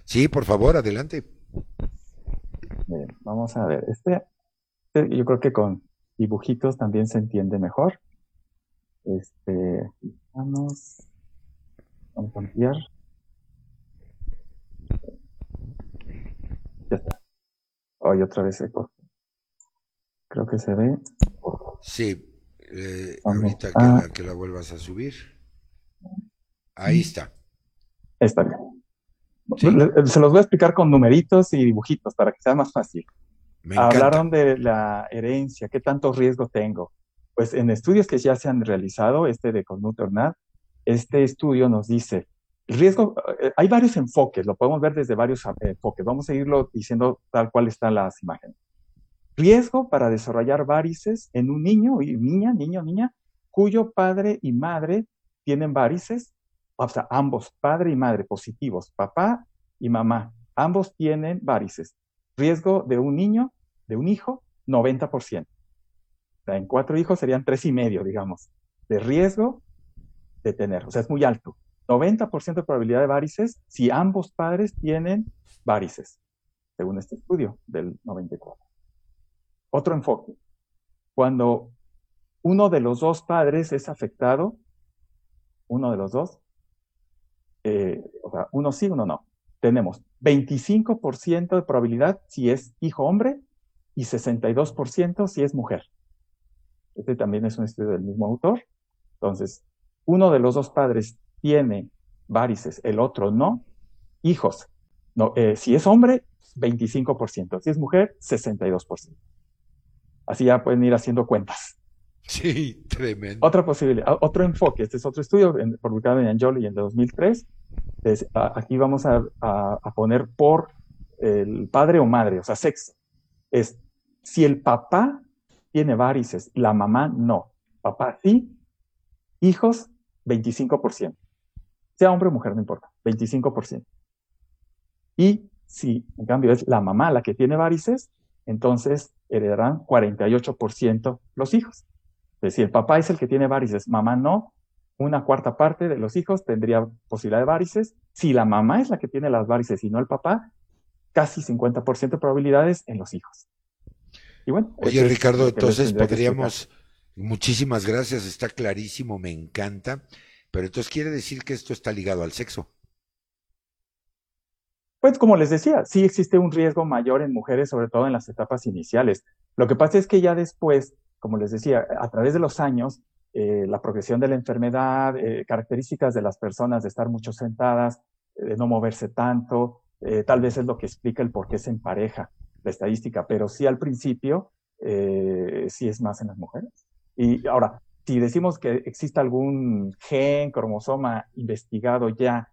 Sí, por favor, adelante. Bien, vamos a ver. Este, este, yo creo que con dibujitos también se entiende mejor. Este, vamos, vamos a ampliar. Ya está. Hoy otra vez corta. Creo que se ve. Sí, eh, ahorita que, la, que la vuelvas a subir. Ahí está. Está bien. Se los voy a explicar con numeritos y dibujitos para que sea más fácil. Hablaron de la herencia, qué tanto riesgo tengo. Pues en estudios que ya se han realizado, este de Conuternat, este estudio nos dice, el riesgo, eh, hay varios enfoques, lo podemos ver desde varios enfoques. Vamos a irlo diciendo tal cual están las imágenes riesgo para desarrollar varices en un niño y niña, niño, niña, cuyo padre y madre tienen varices, o sea, ambos, padre y madre positivos, papá y mamá, ambos tienen varices. Riesgo de un niño, de un hijo, 90%. O sea, en cuatro hijos serían tres y medio, digamos, de riesgo de tener. O sea, es muy alto. 90% de probabilidad de varices si ambos padres tienen varices, según este estudio del 94 otro enfoque. Cuando uno de los dos padres es afectado, uno de los dos, eh, o sea, uno sí, uno no. Tenemos 25% de probabilidad si es hijo hombre y 62% si es mujer. Este también es un estudio del mismo autor. Entonces, uno de los dos padres tiene varices, el otro no. Hijos, eh, si es hombre, 25%, si es mujer, 62%. Así ya pueden ir haciendo cuentas. Sí, tremendo. Otra posibilidad, otro enfoque, este es otro estudio publicado en Anjoli en el 2003. aquí vamos a, poner por el padre o madre, o sea, sexo. Es si el papá tiene varices, la mamá no. Papá sí, hijos 25%. Sea hombre o mujer, no importa, 25%. Y si en cambio es la mamá la que tiene varices, entonces heredarán 48% los hijos. Es decir, el papá es el que tiene varices, mamá no, una cuarta parte de los hijos tendría posibilidad de varices. Si la mamá es la que tiene las varices y no el papá, casi 50% de probabilidades en los hijos. Y bueno, Oye, Ricardo, entonces podríamos, muchísimas gracias, está clarísimo, me encanta, pero entonces quiere decir que esto está ligado al sexo. Pues como les decía, sí existe un riesgo mayor en mujeres, sobre todo en las etapas iniciales. Lo que pasa es que ya después, como les decía, a través de los años, eh, la progresión de la enfermedad, eh, características de las personas de estar mucho sentadas, de no moverse tanto, eh, tal vez es lo que explica el por qué se empareja la estadística, pero sí al principio, sí es más en las mujeres. Y ahora, si decimos que existe algún gen, cromosoma investigado ya,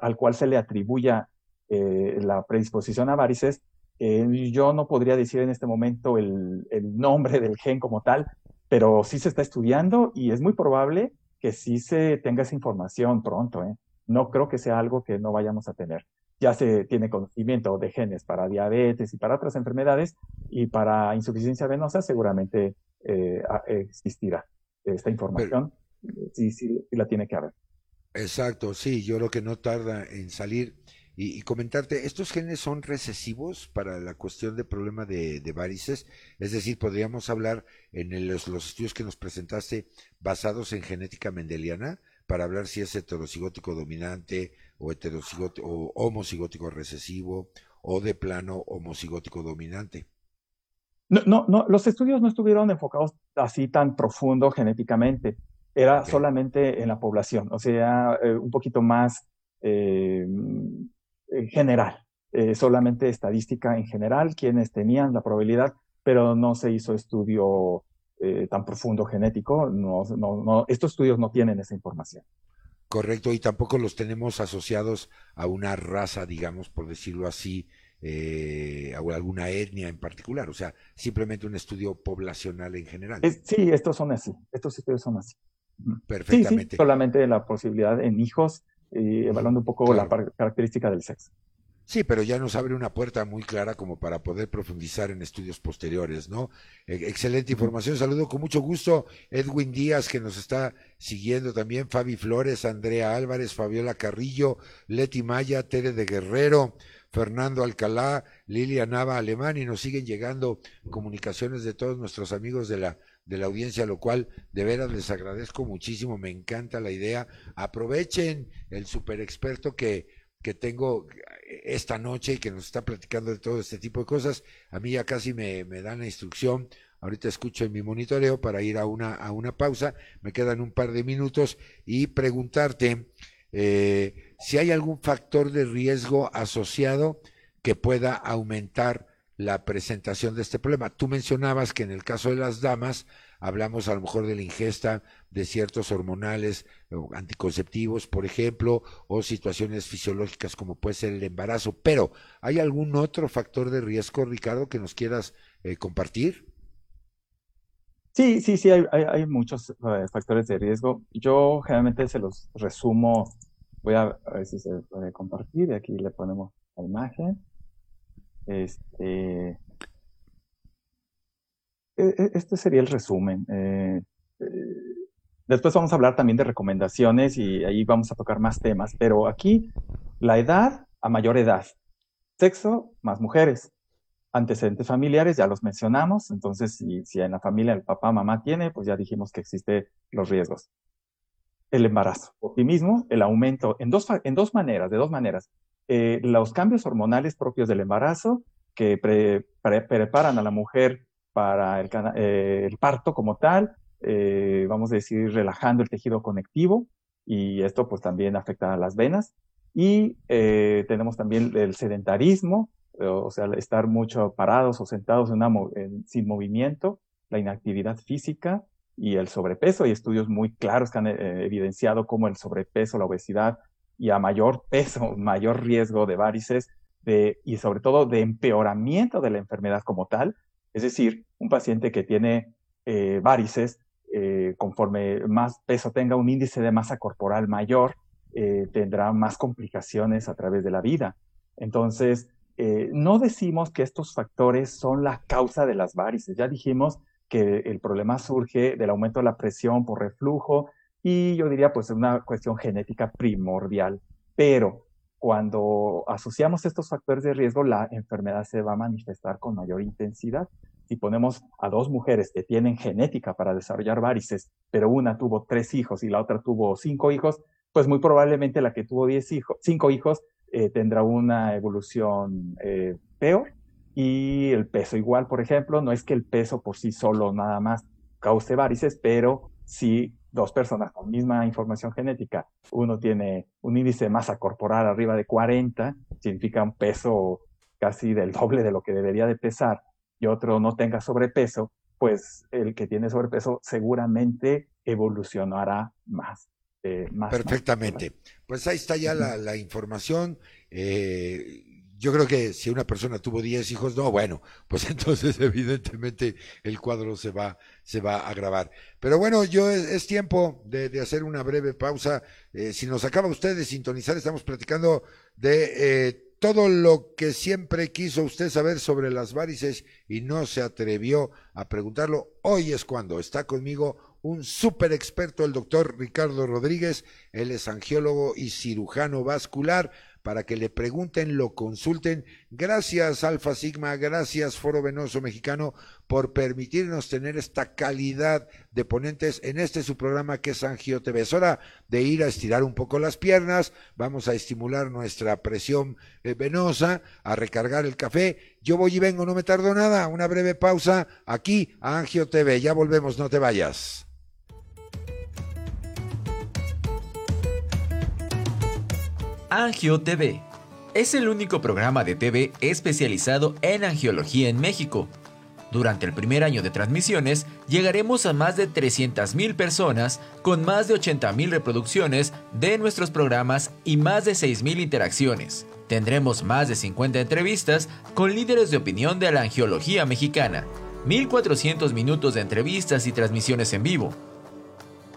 al cual se le atribuya eh, la predisposición a varices, eh, yo no podría decir en este momento el, nombre del gen como tal, pero sí se está estudiando y es muy probable que sí se tenga esa información pronto. ¿eh? No creo que sea algo que no vayamos a tener. Ya se tiene conocimiento de genes para diabetes y para otras enfermedades y para insuficiencia venosa seguramente existirá esta información. sí, sí, sí la tiene que haber. Exacto, sí, yo creo que no tarda en salir y, comentarte, ¿estos genes son recesivos para la cuestión de problema de, varices? Es decir, podríamos hablar en los, estudios que nos presentaste basados en genética mendeliana para hablar si es heterocigótico dominante o, heterocigótico, o homocigótico recesivo o de plano homocigótico dominante. No, no, no, los estudios no estuvieron enfocados así tan profundo genéticamente, era solamente en la población, o sea, eh, un poquito más eh, en general, eh, solamente estadística en general, quienes tenían la probabilidad, pero no se hizo estudio eh, tan profundo genético. No, no, no, estos estudios no tienen esa información. Correcto, y tampoco los tenemos asociados a una raza, digamos, por decirlo así, eh, a alguna etnia en particular, o sea, simplemente un estudio poblacional en general. sí, estos son así, estos estudios son así. Perfectamente. Sí, solamente la posibilidad en hijos y evaluando un poco la característica del sexo. Sí, pero ya nos abre una puerta muy clara como para poder profundizar en estudios posteriores, ¿no? E, excelente información. Saludo con mucho gusto Edwin Díaz, que nos está siguiendo también, Fabi Flores, Andrea Álvarez, Fabiola Carrillo, Leti Maya, Tere de Guerrero, Fernando Alcalá, Lilia Nava Alemán, y nos siguen llegando comunicaciones de todos nuestros amigos de la de la audiencia, lo cual de veras les agradezco muchísimo, me encanta la idea. Aprovechen el super experto que, que tengo esta noche y que nos está platicando de todo este tipo de cosas. A mí ya casi me, me dan la instrucción. Ahorita escucho en mi monitoreo para ir a una, a una pausa. Me quedan un par de minutos y preguntarte eh, si hay algún factor de riesgo asociado que pueda aumentar la presentación de este problema. Tú mencionabas que en el caso de las damas hablamos a lo mejor de la ingesta de ciertos hormonales anticonceptivos, por ejemplo, o situaciones fisiológicas como puede ser el embarazo, pero ¿hay algún otro factor de riesgo, Ricardo, que nos quieras eh, compartir? Sí, sí, sí, hay, hay, muchos eh, factores de riesgo. Yo generalmente se los resumo, voy a, a ver si se puede compartir, aquí le ponemos la imagen. Este, e, e, este sería el resumen. Eh, eh, después vamos a hablar también de recomendaciones y ahí vamos a tocar más temas, pero aquí la edad a mayor edad, sexo más mujeres, antecedentes familiares, ya los mencionamos, entonces si, si en la familia el papá, mamá tiene, pues ya dijimos que existen los riesgos. El embarazo, optimismo, el aumento en dos, en dos maneras, de dos maneras. Eh, los cambios hormonales propios del embarazo que preparan a la mujer para el, eh, parto como tal, eh, vamos a decir, relajando el tejido conectivo y esto pues también afecta a las venas. Y tenemos también el sedentarismo, o sea, estar mucho parados o sentados sin movimiento, la inactividad física y el sobrepeso. Hay estudios muy claros que han evidenciado cómo el sobrepeso, la obesidad y a mayor peso, mayor riesgo de varices y sobre todo de empeoramiento de la enfermedad como tal. Es decir, un paciente que tiene eh, varices, eh, conforme más peso tenga, un índice de masa corporal mayor, eh, tendrá más complicaciones a través de la vida. Entonces, no decimos que estos factores son la causa de las varices. Ya dijimos que el problema surge del aumento de la presión por reflujo, y yo diría pues una cuestión genética primordial, pero cuando asociamos estos factores de riesgo, la enfermedad se va a manifestar con mayor intensidad. Si ponemos a dos mujeres que tienen genética para desarrollar varices, pero una tuvo tres hijos y la otra tuvo cinco hijos, pues muy probablemente la que tuvo cinco hijos eh, tendrá una evolución eh, peor y el peso igual, por ejemplo, no es que el peso por sí solo nada más cause varices, pero sí dos personas con misma información genética, uno tiene un índice de masa corporal arriba de 40, significa un peso casi del doble de lo que debería de pesar, y otro no tenga sobrepeso, pues el que tiene sobrepeso seguramente evolucionará más. Eh, Perfectamente. pues ahí está ya la, la información. Eh, yo creo que si una persona tuvo 10 hijos, no, bueno, pues entonces evidentemente el cuadro se va, se va a agravar. Pero bueno, yo es, tiempo de, hacer una breve pausa. Eh, si nos acaba usted de sintonizar, estamos platicando de eh, todo lo que siempre quiso usted saber sobre las varices y no se atrevió a preguntarlo. Hoy es cuando está conmigo un súper experto, el doctor Ricardo Rodríguez. Él es angiólogo y cirujano vascular para que le pregunten, lo consulten. Gracias Alfa Sigma, gracias Foro Venoso Mexicano por permitirnos tener esta calidad de ponentes en este su programa que es Angio TV. Es hora de ir a estirar un poco las piernas, vamos a estimular nuestra presión eh, venosa, a recargar el café. Yo voy y vengo, no me tardo nada, una breve pausa aquí a Angio TV. Ya volvemos, no te vayas. Angio TV. Es el único programa de TV especializado en angiología en México. Durante el primer año de transmisiones, llegaremos a más de 300.000 personas con más de 80.000 reproducciones de nuestros programas y más de 6.000 interacciones. Tendremos más de 50 entrevistas con líderes de opinión de la angiología mexicana, 1.400 minutos de entrevistas y transmisiones en vivo.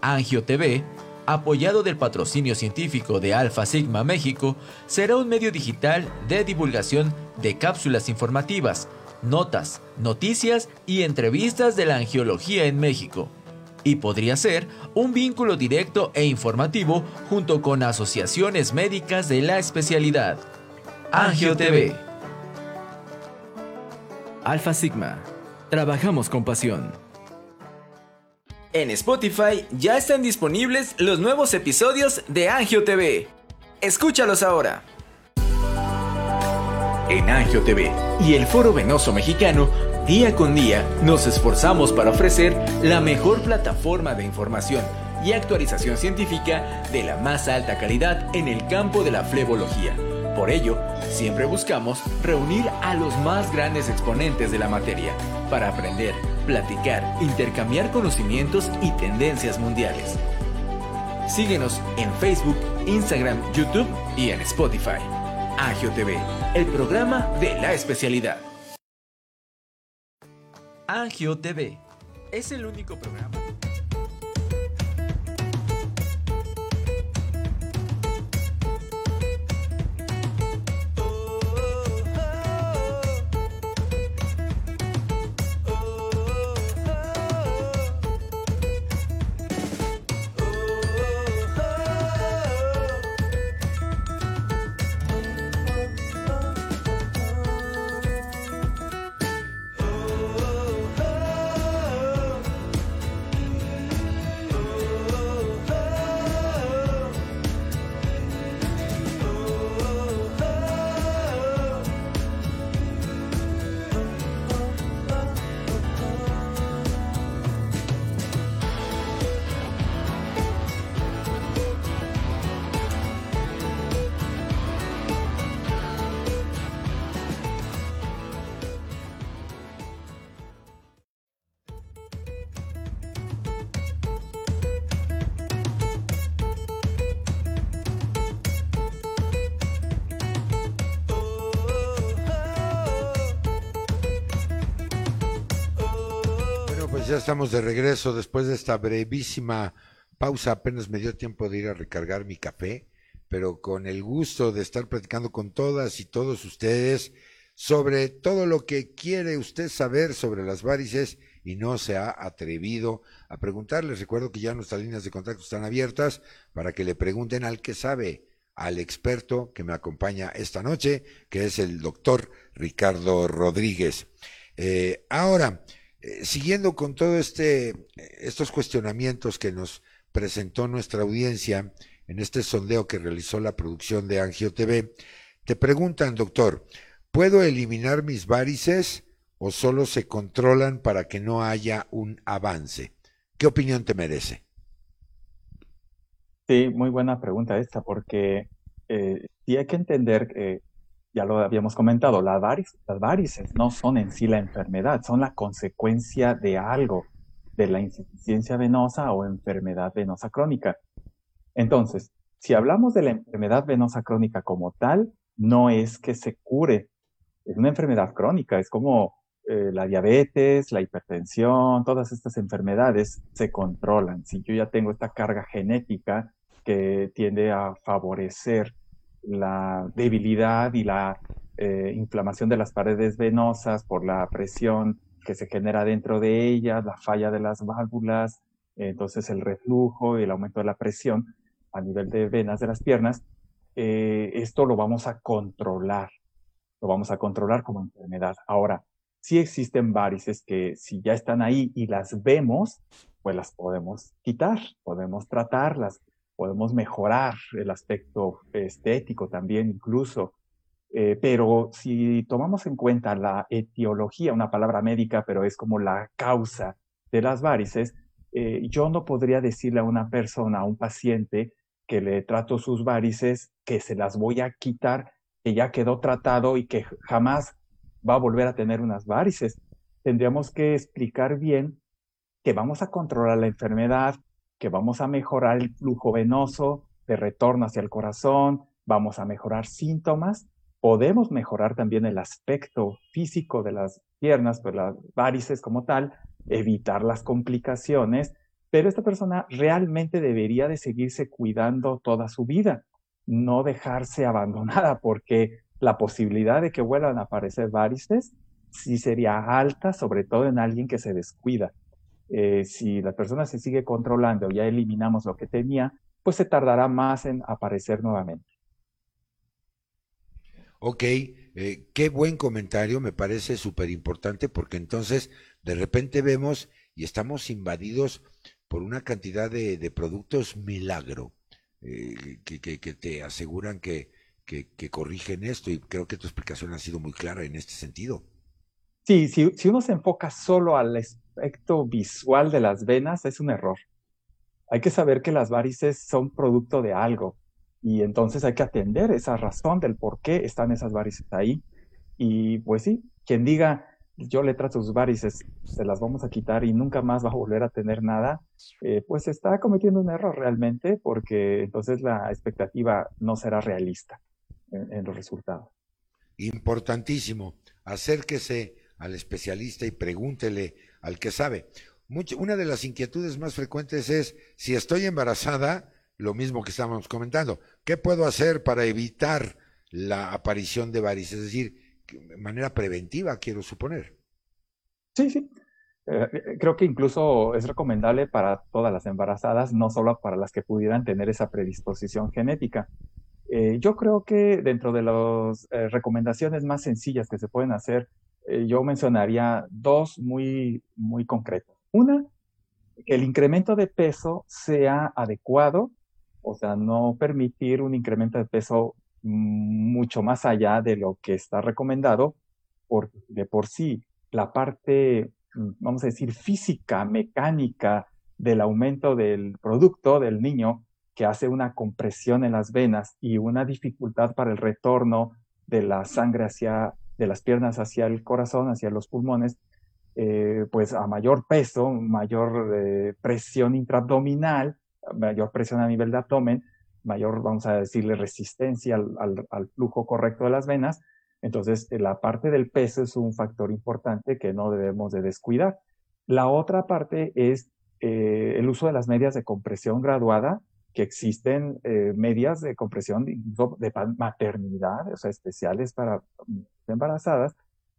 Angio TV apoyado del patrocinio científico de Alpha Sigma México, será un medio digital de divulgación de cápsulas informativas, notas, noticias y entrevistas de la angiología en México. Y podría ser un vínculo directo e informativo junto con asociaciones médicas de la especialidad. Angio TV. Alpha Sigma. Trabajamos con pasión. En Spotify ya están disponibles los nuevos episodios de Angio TV. Escúchalos ahora. En Angio TV y el Foro Venoso Mexicano, día con día nos esforzamos para ofrecer la mejor plataforma de información y actualización científica de la más alta calidad en el campo de la flebología. Por ello, siempre buscamos reunir a los más grandes exponentes de la materia para aprender platicar, intercambiar conocimientos y tendencias mundiales. Síguenos en Facebook, Instagram, YouTube y en Spotify. Agio TV, el programa de la especialidad. Agio TV es el único programa. Ya estamos de regreso después de esta brevísima pausa. Apenas me dio tiempo de ir a recargar mi café, pero con el gusto de estar platicando con todas y todos ustedes sobre todo lo que quiere usted saber sobre las varices y no se ha atrevido a preguntarles. Recuerdo que ya nuestras líneas de contacto están abiertas para que le pregunten al que sabe, al experto que me acompaña esta noche, que es el doctor Ricardo Rodríguez. Eh, ahora, eh, siguiendo con todo este, estos cuestionamientos que nos presentó nuestra audiencia en este sondeo que realizó la producción de Angio TV, te preguntan, doctor, ¿puedo eliminar mis varices o solo se controlan para que no haya un avance? ¿Qué opinión te merece? Sí, muy buena pregunta esta, porque eh, sí hay que entender que, ya lo habíamos comentado, las varices no son en sí la enfermedad, son la consecuencia de algo, de la insuficiencia venosa o enfermedad venosa crónica. Entonces, si hablamos de la enfermedad venosa crónica como tal, no es que se cure, es una enfermedad crónica, es como eh, la diabetes, la hipertensión, todas estas enfermedades se controlan. Si yo ya tengo esta carga genética que tiende a favorecer la debilidad y la eh, inflamación de las paredes venosas por la presión que se genera dentro de ellas, la falla de las válvulas, entonces el reflujo y el aumento de la presión a nivel de venas de las piernas, eh, esto lo vamos a controlar, lo vamos a controlar como enfermedad. Ahora, sí existen varices que si ya están ahí y las vemos, pues las podemos quitar, podemos tratarlas, podemos mejorar el aspecto estético también incluso. Eh, pero si tomamos en cuenta la etiología, una palabra médica, pero es como la causa de las varices, eh, yo no podría decirle a una persona, a un paciente, que le trato sus varices, que se las voy a quitar, que ya quedó tratado y que jamás va a volver a tener unas varices. Tendríamos que explicar bien que vamos a controlar la enfermedad, que vamos a mejorar el flujo venoso de retorno hacia el corazón, vamos a mejorar síntomas, podemos mejorar también el aspecto físico de las piernas, pues las varices como tal, evitar las complicaciones pero esta persona realmente debería de seguirse cuidando toda su vida, no dejarse abandonada, porque la posibilidad de que vuelvan a aparecer varices sí sería alta, sobre todo en alguien que se descuida. Eh, si la persona se sigue controlando, ya eliminamos lo que tenía, pues se tardará más en aparecer nuevamente. Ok, eh, qué buen comentario, me parece súper importante porque entonces de repente vemos y estamos invadidos por una cantidad de, de productos milagro eh, que, que, que, te aseguran que, que, corrigen esto y creo que tu explicación ha sido muy clara en este sentido. Sí, si, si uno se enfoca solo al aspecto visual de las venas, es un error. Hay que saber que las varices son producto de algo y entonces hay que atender esa razón del por qué están esas varices ahí. Y pues sí, quien diga, yo le trato sus varices, se las vamos a quitar y nunca más va a volver a tener nada, eh, pues está cometiendo un error realmente porque entonces la expectativa no será realista en, los resultados. Importantísimo, acérquese al especialista y pregúntele al que sabe. una de las inquietudes más frecuentes es, si estoy embarazada, lo mismo que estábamos comentando, ¿qué puedo hacer para evitar la aparición de varices? Es decir, de manera preventiva, quiero suponer. Sí, sí. Eh, eh, creo que incluso es recomendable para todas las embarazadas, no solo para las que pudieran tener esa predisposición genética. Eh, yo creo que dentro de las recomendaciones más sencillas que se pueden hacer, yo mencionaría dos muy, muy concretas. Una, que el incremento de peso sea adecuado, o sea, no permitir un incremento de peso mucho más allá de lo que está recomendado, porque de por sí la parte, mm, vamos a decir, física, mecánica del aumento del producto del niño, que hace una compresión en las venas y una dificultad para el retorno de la sangre hacia, de las piernas hacia el corazón, hacia los pulmones, eh, pues a mayor peso, mayor eh, presión intraabdominal, mayor presión a nivel de abdomen, mayor, vamos a decirle, resistencia al, flujo correcto de las venas. Entonces, eh, la parte del peso es un factor importante que no debemos de descuidar. La otra parte es el uso de las medias de compresión graduada, que existen eh, medias de compresión de maternidad, o sea, especiales para embarazadas,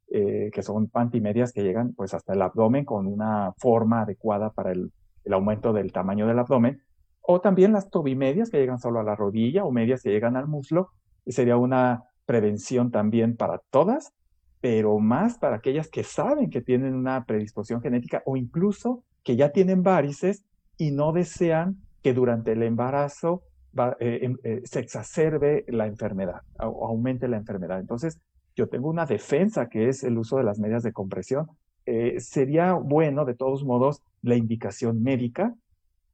eh, que son pantimedias que llegan pues hasta el abdomen con una forma adecuada para el, aumento del tamaño del abdomen, o también las tobimedias que llegan solo a la rodilla o medias que llegan al muslo, sería una prevención también para todas, pero más para aquellas que saben que tienen una predisposición genética o incluso que ya tienen varices y no desean que durante el embarazo eh, em, eh, se exacerbe la enfermedad o aumente la enfermedad. Entonces, yo tengo una defensa que es el uso de las medias de compresión. Eh, sería bueno, de todos modos, la indicación médica.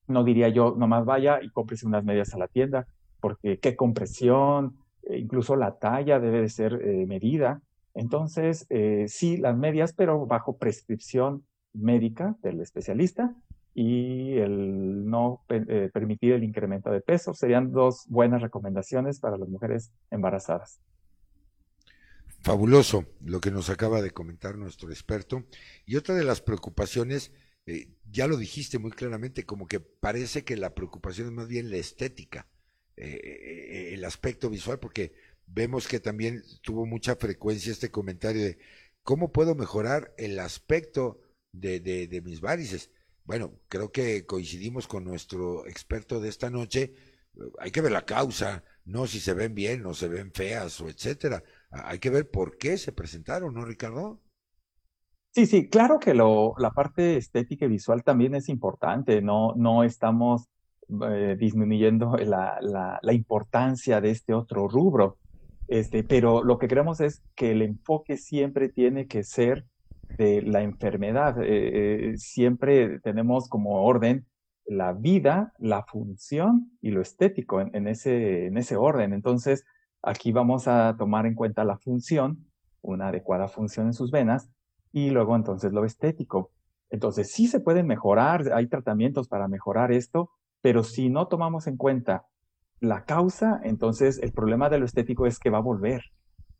No diría yo, nomás vaya y cómprese unas medias a la tienda, porque qué compresión, incluso la talla debe de ser medida. Entonces, sí, las medias, pero bajo prescripción médica del especialista y el no eh, permitir el incremento de peso. Serían dos buenas recomendaciones para las mujeres embarazadas. Fabuloso lo que nos acaba de comentar nuestro experto. Y otra de las preocupaciones, eh, ya lo dijiste muy claramente, como que parece que la preocupación es más bien la estética, eh, el aspecto visual, porque vemos que también tuvo mucha frecuencia este comentario de cómo puedo mejorar el aspecto de, de mis varices bueno, creo que coincidimos con nuestro experto de esta noche. Hay que ver la causa, no si se ven bien o se ven feas o etcétera. Hay que ver por qué se presentaron, ¿no, Ricardo? Sí, sí, claro que lo, la parte estética y visual también es importante. No, no estamos eh, disminuyendo la, la, importancia de este otro rubro. Este, pero lo que queremos es que el enfoque siempre tiene que ser de la enfermedad. Eh, eh, siempre tenemos como orden la vida, la función y lo estético en, ese, en ese orden. Entonces, aquí vamos a tomar en cuenta la función, una adecuada función en sus venas, y luego entonces lo estético. Entonces, sí se pueden mejorar, hay tratamientos para mejorar esto, pero si no tomamos en cuenta la causa, entonces el problema de lo estético es que va a volver.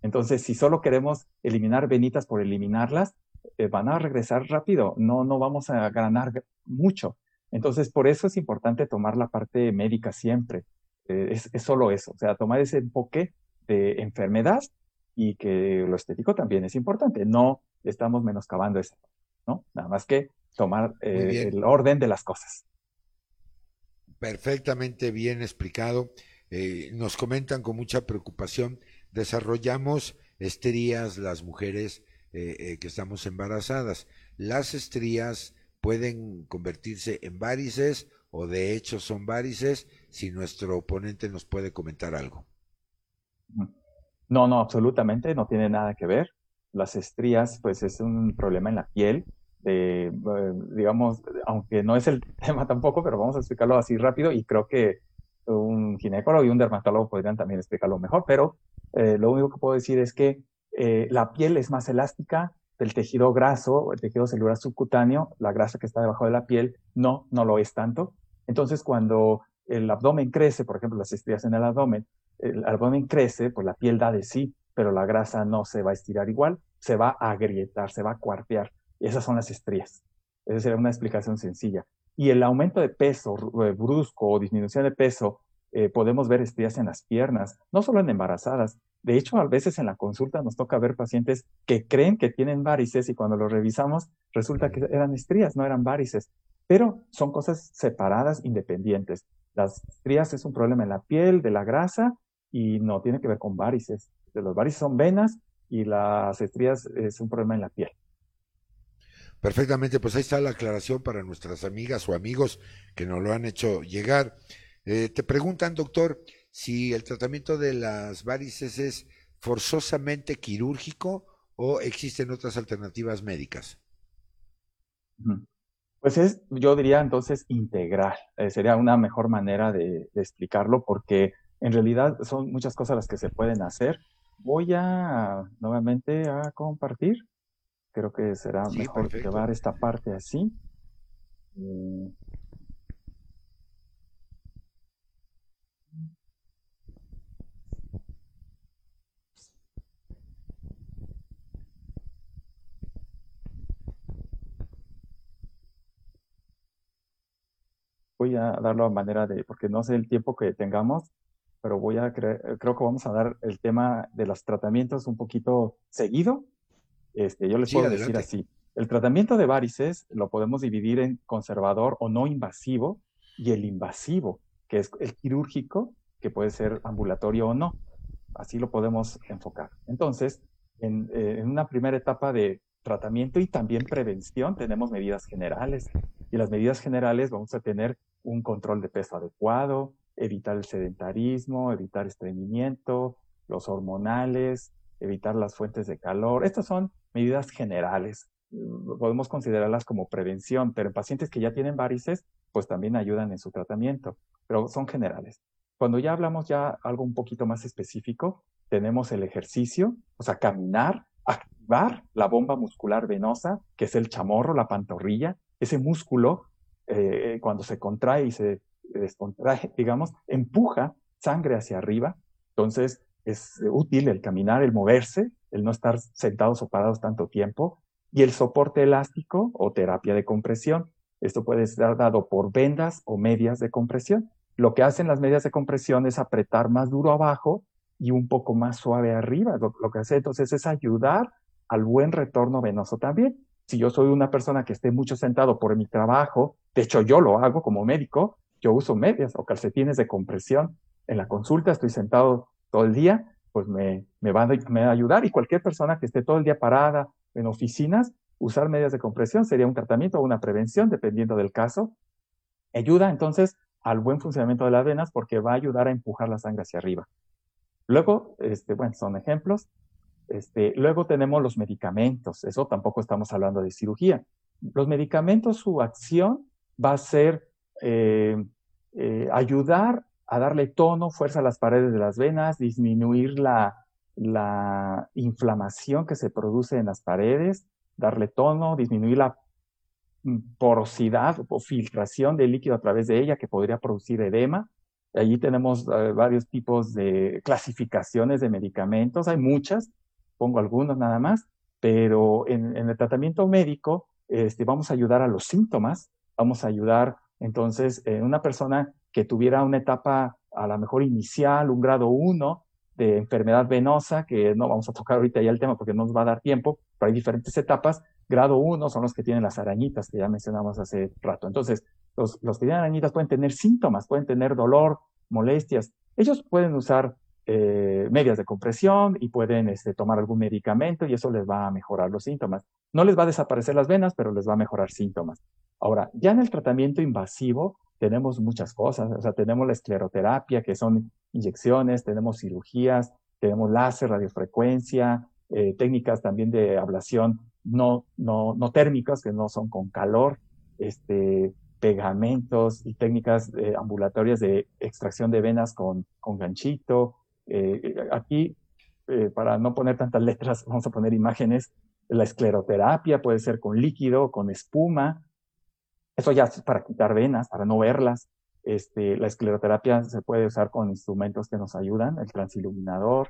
Entonces, si solo queremos eliminar venitas por eliminarlas, eh, van a regresar rápido, no, no vamos a ganar mucho. Entonces, por eso es importante tomar la parte médica siempre. Eh, es, es, solo eso, o sea, tomar ese enfoque de enfermedad y que lo estético también es importante. No estamos menoscabando eso, ¿no? Nada más que tomar eh, el orden de las cosas. Perfectamente bien explicado. nos comentan con mucha preocupación, desarrollamos estrías las mujeres eh, eh, que estamos embarazadas. Las estrías pueden convertirse en varices o de hecho son varices si nuestro oponente nos puede comentar algo. No, no, absolutamente no tiene nada que ver. Las estrías, pues es un problema en la piel, eh, digamos, aunque no es el tema tampoco, pero vamos a explicarlo así rápido y creo que un ginecólogo y un dermatólogo podrían también explicarlo mejor, pero lo único que puedo decir es que eh, la piel es más elástica del tejido graso, el tejido celular subcutáneo, la grasa que está debajo de la piel, no, no lo es tanto. Entonces, cuando el abdomen crece, por ejemplo, las estrías en el abdomen, el abdomen crece, pues la piel da de sí, pero la grasa no se va a estirar igual, se va a agrietar, se va a cuartear. Esas son las estrías. Esa sería una explicación sencilla. Y el aumento de peso eh, brusco o disminución de peso, eh, podemos ver estrías en las piernas, no solo en embarazadas, de hecho, a veces en la consulta nos toca ver pacientes que creen que tienen varices y cuando lo revisamos resulta que eran estrías, no eran varices. Pero son cosas separadas, independientes. Las estrías es un problema en la piel, de la grasa, y no tiene que ver con varices. Los varices son venas y las estrías es un problema en la piel. Perfectamente, pues ahí está la aclaración para nuestras amigas o amigos que nos lo han hecho llegar. Eh, te preguntan, doctor, si el tratamiento de las varices es forzosamente quirúrgico o existen otras alternativas médicas. Pues es, yo diría entonces integral. Eh, sería una mejor manera de, explicarlo porque en realidad son muchas cosas las que se pueden hacer. Voy a nuevamente a compartir. Creo que será mejor llevar esta parte así. Voy a darlo a manera de, porque no sé el tiempo que tengamos, pero voy a creer, creo que vamos a dar el tema de los tratamientos un poquito seguido Este, yo les puedo decir así, el tratamiento de varices lo podemos dividir en conservador o no invasivo y el invasivo, que es el quirúrgico, que puede ser ambulatorio o no. Así lo podemos enfocar. Entonces, en, eh, en una primera etapa de tratamiento y también prevención tenemos medidas generales. Y las medidas generales vamos a tener un control de peso adecuado, evitar el sedentarismo, evitar estreñimiento, los hormonales, evitar las fuentes de calor. Estas son medidas generales. Podemos considerarlas como prevención, pero en pacientes que ya tienen varices, pues también ayudan en su tratamiento, pero son generales. Cuando ya hablamos ya algo un poquito más específico, tenemos el ejercicio, o sea, caminar, activar la bomba muscular venosa, que es el chamorro, la pantorrilla, ese músculo, eh, cuando se contrae y se descontrae, digamos, empuja sangre hacia arriba. Entonces, es útil el caminar, el moverse, el no estar sentados o parados tanto tiempo. Y el soporte elástico o terapia de compresión. Esto puede ser dado por vendas o medias de compresión. Lo que hacen las medias de compresión es apretar más duro abajo y un poco más suave arriba. Lo, lo que hace entonces es ayudar al buen retorno venoso también. Si yo soy una persona que esté mucho sentado por mi trabajo, de hecho yo lo hago como médico, yo uso medias o calcetines de compresión. En la consulta estoy sentado todo el día, pues me, me, va, a ayudar. Y cualquier persona que esté todo el día parada en oficinas, usar medias de compresión sería un tratamiento o una prevención, dependiendo del caso. Ayuda entonces al buen funcionamiento de las venas porque va a ayudar a empujar la sangre hacia arriba. Luego, este, bueno, son ejemplos. Este, luego tenemos los medicamentos, eso tampoco estamos hablando de cirugía. Los medicamentos, su acción va a ser eh, eh, ayudar a darle tono, fuerza a las paredes de las venas, disminuir la, la inflamación que se produce en las paredes, darle tono, disminuir la porosidad o filtración de líquido a través de ella que podría producir edema. Allí tenemos eh, varios tipos de clasificaciones de medicamentos, hay muchas, pongo algunos nada más, pero en, el tratamiento médico este, vamos a ayudar a los síntomas, vamos a ayudar entonces en una persona que tuviera una etapa a lo mejor inicial, un grado 1 de enfermedad venosa, que no vamos a tocar ahorita ya el tema porque no nos va a dar tiempo, pero hay diferentes etapas. Grado 1 son los que tienen las arañitas que ya mencionamos hace rato. Entonces, los, los que tienen arañitas pueden tener síntomas, pueden tener dolor, molestias. Ellos pueden usar eh, medias de compresión y pueden este, tomar algún medicamento y eso les va a mejorar los síntomas. No les va a desaparecer las venas, pero les va a mejorar síntomas. Ahora, ya en el tratamiento invasivo tenemos muchas cosas, o sea, tenemos la escleroterapia, que son inyecciones, tenemos cirugías, tenemos láser, radiofrecuencia, eh, técnicas también de ablación no, no, no térmicas, que no son con calor, este, pegamentos y técnicas eh, ambulatorias de extracción de venas con, con ganchito, eh, aquí, eh, para no poner tantas letras, vamos a poner imágenes. La escleroterapia puede ser con líquido, con espuma. Eso ya es para quitar venas, para no verlas. Este, la escleroterapia se puede usar con instrumentos que nos ayudan, el transiluminador,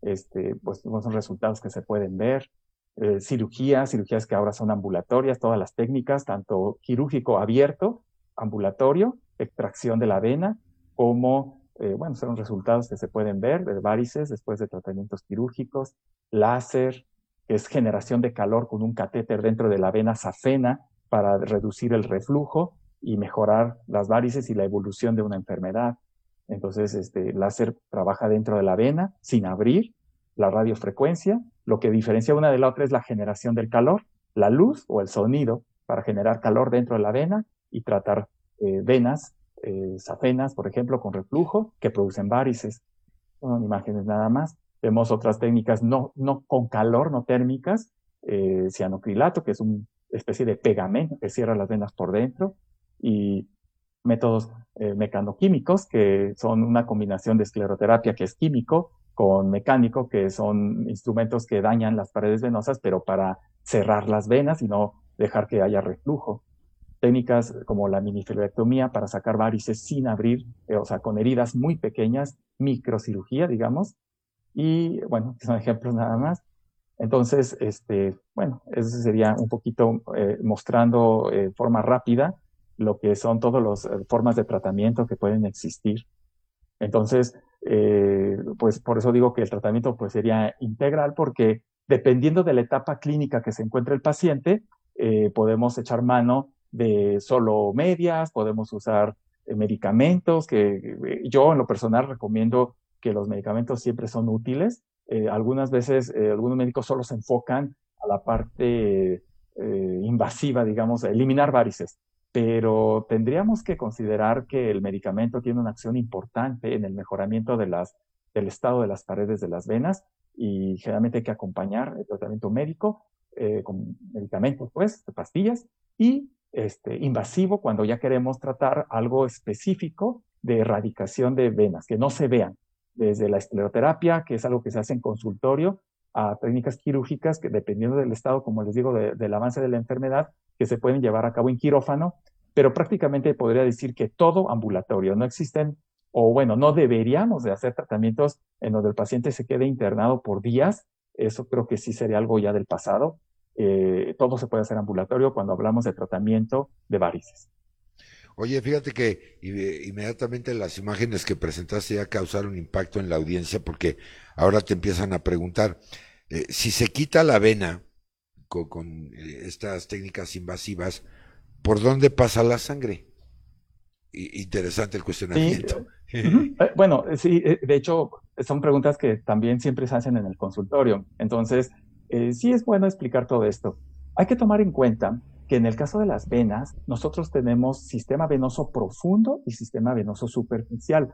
este, pues son resultados que se pueden ver. Eh, cirugías, cirugías que ahora son ambulatorias, todas las técnicas, tanto quirúrgico abierto, ambulatorio, extracción de la vena, como eh, bueno, son resultados que se pueden ver de varices después de tratamientos quirúrgicos, láser, que es generación de calor con un catéter dentro de la vena safena para reducir el reflujo y mejorar las varices y la evolución de una enfermedad. Entonces, este láser trabaja dentro de la vena sin abrir la radiofrecuencia. Lo que diferencia una de la otra es la generación del calor, la luz o el sonido para generar calor dentro de la vena y tratar eh, venas eh, safenas, por ejemplo, con reflujo, que producen varices. Son imágenes nada más. Vemos otras técnicas no, no con calor, no térmicas, eh, cianocrilato, que es una especie de pegamento que cierra las venas por dentro, y métodos eh, mecanoquímicos, que son una combinación de escleroterapia, que es químico, con mecánico, que son instrumentos que dañan las paredes venosas, pero para cerrar las venas y no dejar que haya reflujo técnicas como la minifilorectomía para sacar varices sin abrir, eh, o sea, con heridas muy pequeñas, microcirugía, digamos. Y bueno, son ejemplos nada más. Entonces, este, bueno, eso sería un poquito eh, mostrando de eh, forma rápida lo que son todas las formas de tratamiento que pueden existir. Entonces, pues por eso digo que el tratamiento pues sería integral porque dependiendo de la etapa clínica que se encuentre el paciente, eh, podemos echar mano de solo medias, podemos usar eh, medicamentos, que eh, yo en lo personal recomiendo que los medicamentos siempre son útiles. algunas veces algunos médicos solo se enfocan a la parte invasiva, digamos, a eliminar varices, pero tendríamos que considerar que el medicamento tiene una acción importante en el mejoramiento de las, del estado de las paredes de las venas y generalmente hay que acompañar el tratamiento médico eh, con medicamentos, pues, pastillas, y este, invasivo cuando ya queremos tratar algo específico de erradicación de venas, que no se vean, desde la escleroterapia, que es algo que se hace en consultorio, a técnicas quirúrgicas que dependiendo del estado, como les digo, del avance de la enfermedad, que se pueden llevar a cabo en quirófano, pero prácticamente podría decir que todo ambulatorio, no existen, o bueno, no deberíamos de hacer tratamientos en donde el paciente se quede internado por días, eso creo que sí sería algo ya del pasado. Eh, todo se puede hacer ambulatorio cuando hablamos de tratamiento de varices. Oye, fíjate que inmediatamente las imágenes que presentaste ya causaron impacto en la audiencia porque ahora te empiezan a preguntar, eh, si se quita la vena con, eh, estas técnicas invasivas, ¿por dónde pasa la sangre? interesante el cuestionamiento. bueno, sí, de hecho, son preguntas que también siempre se hacen en el consultorio. Entonces, eh, sí es bueno explicar todo esto. Hay que tomar en cuenta que en el caso de las venas, nosotros tenemos sistema venoso profundo y sistema venoso superficial.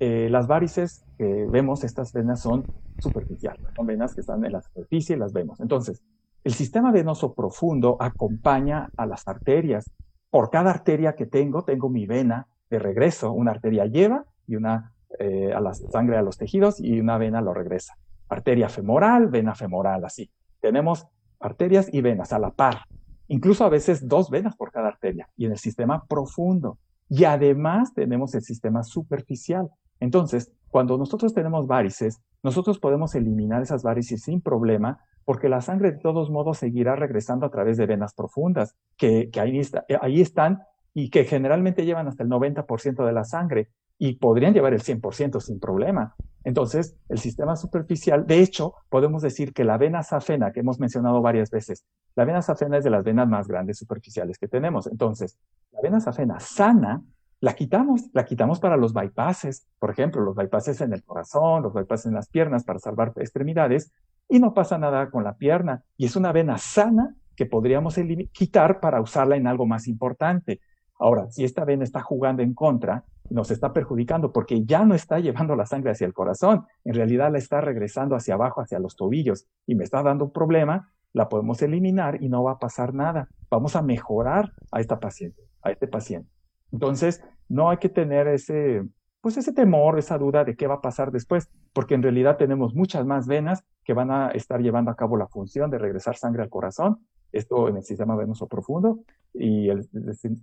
Eh, las varices que vemos, estas venas son superficiales, son venas que están en la superficie y las vemos. Entonces, el sistema venoso profundo acompaña a las arterias. Por cada arteria que tengo, tengo mi vena de regreso. Una arteria lleva y una eh, a la sangre a los tejidos y una vena lo regresa. Arteria femoral, vena femoral, así. Tenemos arterias y venas a la par. Incluso a veces dos venas por cada arteria y en el sistema profundo. Y además tenemos el sistema superficial. Entonces, cuando nosotros tenemos varices, nosotros podemos eliminar esas varices sin problema porque la sangre de todos modos seguirá regresando a través de venas profundas, que, ahí, ahí están y que generalmente llevan hasta el 90% de la sangre y podrían llevar el 100% sin problema. Entonces, el sistema superficial, de hecho, podemos decir que la vena safena, que hemos mencionado varias veces, la vena safena es de las venas más grandes superficiales que tenemos. Entonces, la vena safena sana, la quitamos, la quitamos para los bypasses, por ejemplo, los bypasses en el corazón, los bypasses en las piernas para salvar extremidades, y no pasa nada con la pierna. Y es una vena sana que podríamos quitar para usarla en algo más importante. Ahora, si esta vena está jugando en contra, nos está perjudicando porque ya no está llevando la sangre hacia el corazón, en realidad la está regresando hacia abajo, hacia los tobillos, y me está dando un problema, la podemos eliminar y no va a pasar nada. Vamos a mejorar a esta paciente, a este paciente. Entonces, no hay que tener ese, pues ese temor, esa duda de qué va a pasar después, porque en realidad tenemos muchas más venas que van a estar llevando a cabo la función de regresar sangre al corazón, esto en el sistema venoso profundo, y el,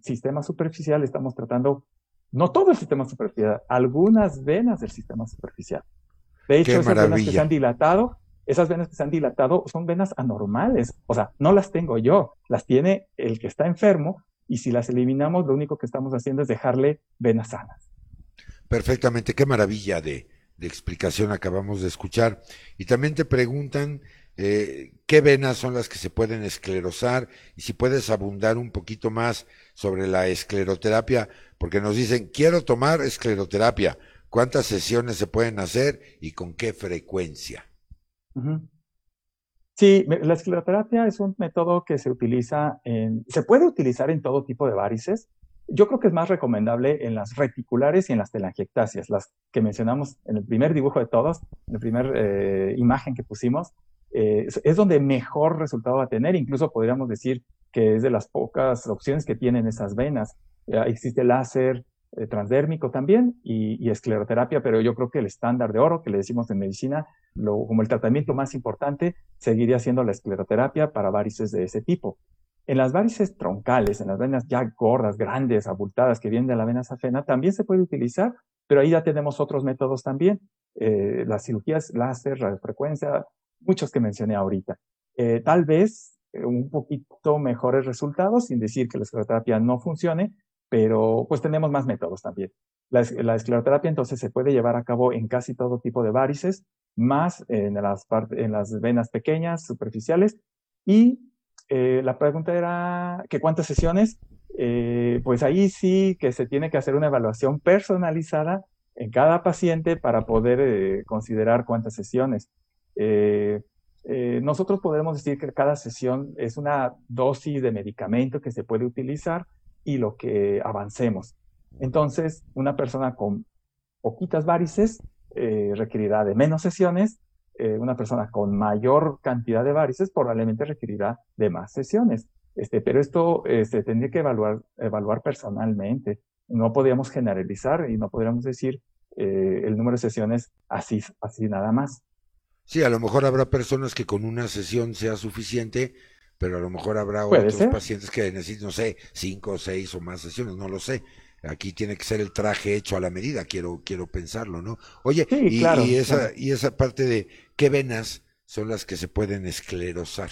sistema superficial estamos tratando, no todo el sistema superficial, algunas venas del sistema superficial. De hecho, esas venas que se han dilatado, esas venas que se han dilatado son venas anormales, o sea, no las tengo yo, las tiene el que está enfermo, y si las eliminamos, lo único que estamos haciendo es dejarle venas sanas. Perfectamente, qué maravilla de, explicación acabamos de escuchar. Y también te preguntan eh, qué venas son las que se pueden esclerosar y si puedes abundar un poquito más sobre la escleroterapia, porque nos dicen, quiero tomar escleroterapia, ¿cuántas sesiones se pueden hacer y con qué frecuencia? Sí, la escleroterapia es un método que se utiliza en, se puede utilizar en todo tipo de varices, yo creo que es más recomendable en las reticulares y en las telangiectasias, las que mencionamos en el primer dibujo de todos, en la primera eh, imagen que pusimos, eh, es, donde mejor resultado va a tener. Incluso podríamos decir que es de las pocas opciones que tienen esas venas. existe láser eh, transdérmico también y, escleroterapia, pero yo creo que el estándar de oro que le decimos en medicina, como el tratamiento más importante, seguiría siendo la escleroterapia para varices de ese tipo. En las varices troncales, en las venas ya gordas, grandes, abultadas que vienen de la vena safena, también se puede utilizar, pero ahí ya tenemos otros métodos también. Eh, las cirugías láser, radiofrecuencia, muchos que mencioné ahorita. Eh, tal vez eh, un poquito mejores resultados, sin decir que la escleroterapia no funcione, pero pues tenemos más métodos también. La, la, escleroterapia entonces se puede llevar a cabo en casi todo tipo de varices. más en las, en las venas pequeñas, superficiales. Y eh, la pregunta era que cuántas sesiones. Eh, pues ahí sí que se tiene que hacer una evaluación personalizada en cada paciente para poder eh, considerar cuántas sesiones. Nosotros podemos decir que cada sesión es una dosis de medicamento que se puede utilizar y lo que avancemos. Entonces, una persona con poquitas varices eh, requerirá de menos sesiones, eh, una persona con mayor cantidad de varices probablemente requerirá de más sesiones. Este, pero esto se este, tendría que evaluar, evaluar personalmente. No podríamos generalizar y no podríamos decir eh, el número de sesiones así, así nada más. Sí, a lo mejor habrá personas que con una sesión sea suficiente, pero a lo mejor habrá otros pacientes que necesiten, no sé, cinco, seis o más sesiones, no lo sé. Aquí tiene que ser el traje hecho a la medida, quiero, quiero pensarlo, ¿no? Oye, y, esa, y esa parte de qué venas son las que se pueden esclerosar.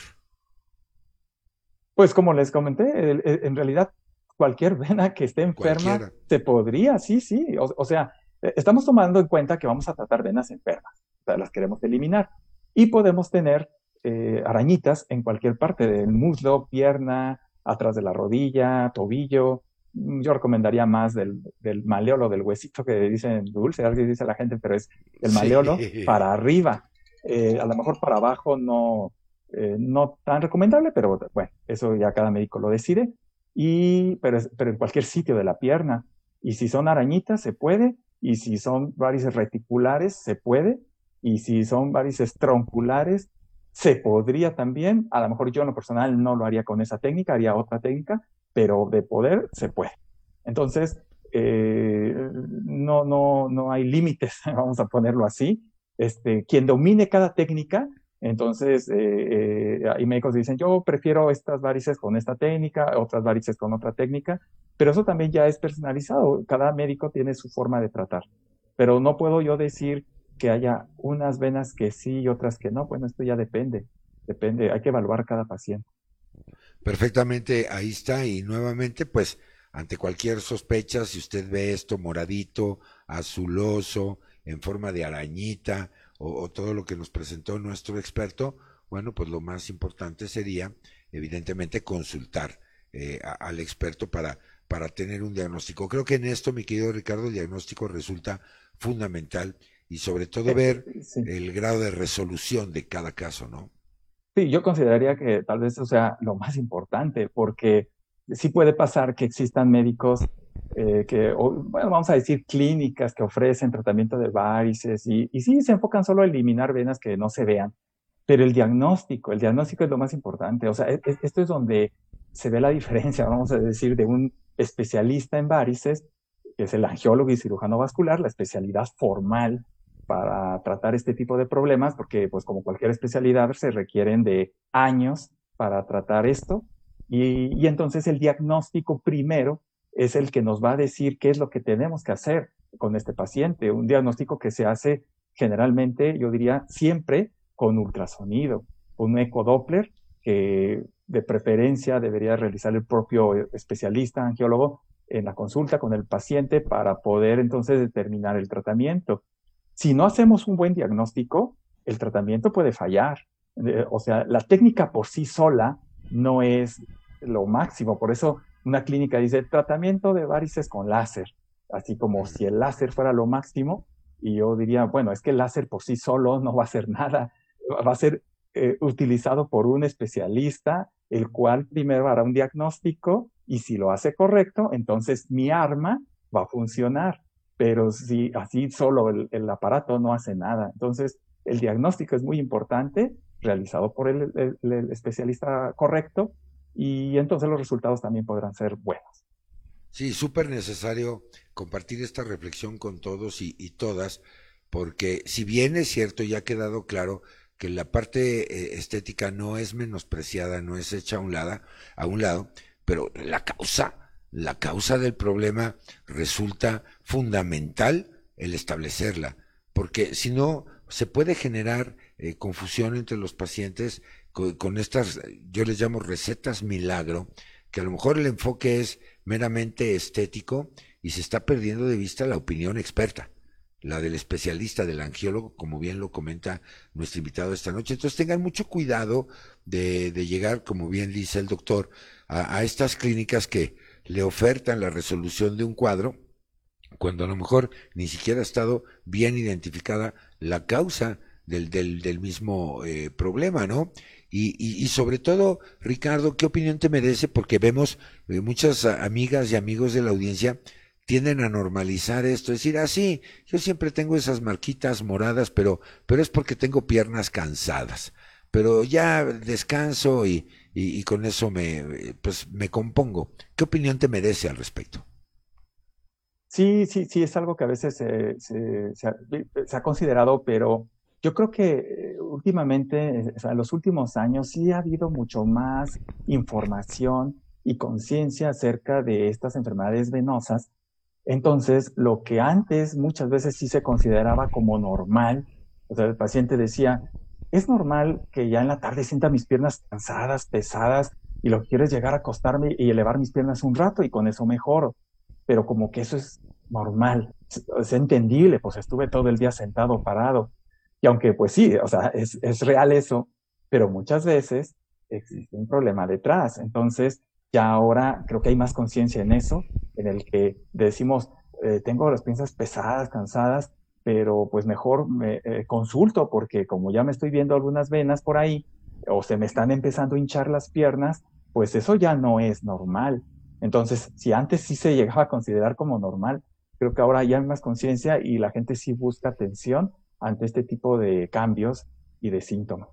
Pues como les comenté, en realidad cualquier vena que esté enferma se podría, sí, sí. O, sea, e, estamos tomando en cuenta que vamos a tratar venas enfermas, las queremos eliminar. Y podemos tener eh, arañitas en cualquier parte del muslo, pierna, atrás de la rodilla, tobillo, yo recomendaría más del, del maleolo, del huesito que dicen dulce, alguien dice la gente, pero es el maleolo para arriba. Eh, a lo mejor para abajo no, eh, no tan recomendable, pero bueno, eso ya cada médico lo decide. Y, pero, pero en cualquier sitio de la pierna. Y si son arañitas, se puede. Y si son varices reticulares, se puede. Y si son varices tronculares, se podría también. A lo mejor yo en lo personal no lo haría con esa técnica, haría otra técnica, pero de poder se puede. Entonces, eh, no, no, no hay límites, vamos a ponerlo así. Este, quien domine cada técnica, entonces eh, eh, hay médicos que dicen, yo prefiero estas varices con esta técnica, otras varices con otra técnica, pero eso también ya es personalizado. Cada médico tiene su forma de tratar. Pero no puedo yo decir que haya unas venas que sí y otras que no. Bueno, esto ya depende. Depende, hay que evaluar cada paciente. Perfectamente, ahí está. Y nuevamente, pues, ante cualquier sospecha, si usted ve esto moradito, azuloso, en forma de arañita, o, todo lo que nos presentó nuestro experto, bueno, pues lo más importante sería, evidentemente, consultar eh, al experto para, para tener un diagnóstico. Creo que en esto, mi querido Ricardo, el diagnóstico resulta fundamental y sobre todo ver el grado de resolución de cada caso, ¿no? Sí, yo consideraría que tal vez eso sea lo más importante, porque sí puede pasar que existan médicos eh, que, bueno, vamos a decir clínicas que ofrecen tratamiento de varices y, y sí se enfocan solo a eliminar venas que no se vean, pero el diagnóstico, el diagnóstico es lo más importante. O sea, e, e, esto es donde se ve la diferencia, vamos a decir, de un especialista en varices, que es el angiólogo y cirujano vascular, la especialidad formal para tratar este tipo de problemas, porque pues como cualquier especialidad se requieren de años para tratar esto. Y, entonces el diagnóstico primero es el que nos va a decir qué es lo que tenemos que hacer con este paciente. Un diagnóstico que se hace generalmente, yo diría, siempre con ultrasonido, un ecodoppler que de preferencia debería realizar el propio especialista angiólogo en la consulta con el paciente para poder entonces determinar el tratamiento. Si no hacemos un buen diagnóstico, el tratamiento puede fallar. Eh, o sea, la técnica por sí sola no es lo máximo. Por eso una clínica dice tratamiento de varices con láser, así como si el láser fuera lo máximo. Y yo diría, bueno, es que el láser por sí solo no va a hacer nada, va a ser eh, utilizado por un especialista, el cual primero hará un diagnóstico y si lo hace correcto, entonces mi arma va a funcionar pero si así solo el, aparato no hace nada. Entonces, el diagnóstico es muy importante, realizado por el, especialista correcto, y entonces los resultados también podrán ser buenos. Sí, súper necesario compartir esta reflexión con todos y, todas, porque si bien es cierto, ya ha quedado claro que la parte eh, estética no es menospreciada, no es hecha a un lado, a un lado, pero la causa la causa del problema resulta fundamental el establecerla, porque si no se puede generar eh, confusión entre los pacientes con, estas, yo les llamo recetas milagro, que a lo mejor el enfoque es meramente estético y se está perdiendo de vista la opinión experta. la del especialista, del angiólogo, como bien lo comenta nuestro invitado esta noche. Entonces tengan mucho cuidado de, llegar, como bien dice el doctor, a, estas clínicas que le ofertan la resolución de un cuadro, cuando a lo mejor ni siquiera ha estado bien identificada la causa del, del, mismo eh, problema, ¿no? Y, y, sobre todo, Ricardo, ¿qué opinión te merece? Porque vemos eh, muchas amigas y amigos de la audiencia tienden a normalizar esto, decir, ah, sí, yo siempre tengo esas marquitas moradas, pero, pero es porque tengo piernas cansadas. Pero ya descanso y, y, con eso me, pues, me compongo. ¿Qué opinión te merece al respecto? Sí, sí, sí, es algo que a veces se, se, se, ha, considerado, pero yo creo que eh, últimamente, en los últimos años, sí ha habido mucho más información y conciencia acerca de estas enfermedades venosas entonces, lo que antes muchas veces sí se consideraba como normal, o sea, el paciente decía, es normal que ya en la tarde sienta mis piernas cansadas, pesadas, y lo que es llegar a acostarme y elevar mis piernas un rato y con eso mejoro. Pero como que eso es normal, es entendible, pues estuve todo el día sentado, parado. Y aunque pues sí, o sea, es, es real eso, pero muchas veces existe un problema detrás. Entonces, ya ahora creo que hay más conciencia en eso, en el que decimos, eh, tengo las piezas pesadas, cansadas, pero pues mejor me eh, consulto porque como ya me estoy viendo algunas venas por ahí o se me están empezando a hinchar las piernas, pues eso ya no es normal. Entonces, si antes sí se llegaba a considerar como normal, creo que ahora ya hay más conciencia y la gente sí busca atención ante este tipo de cambios y de síntomas.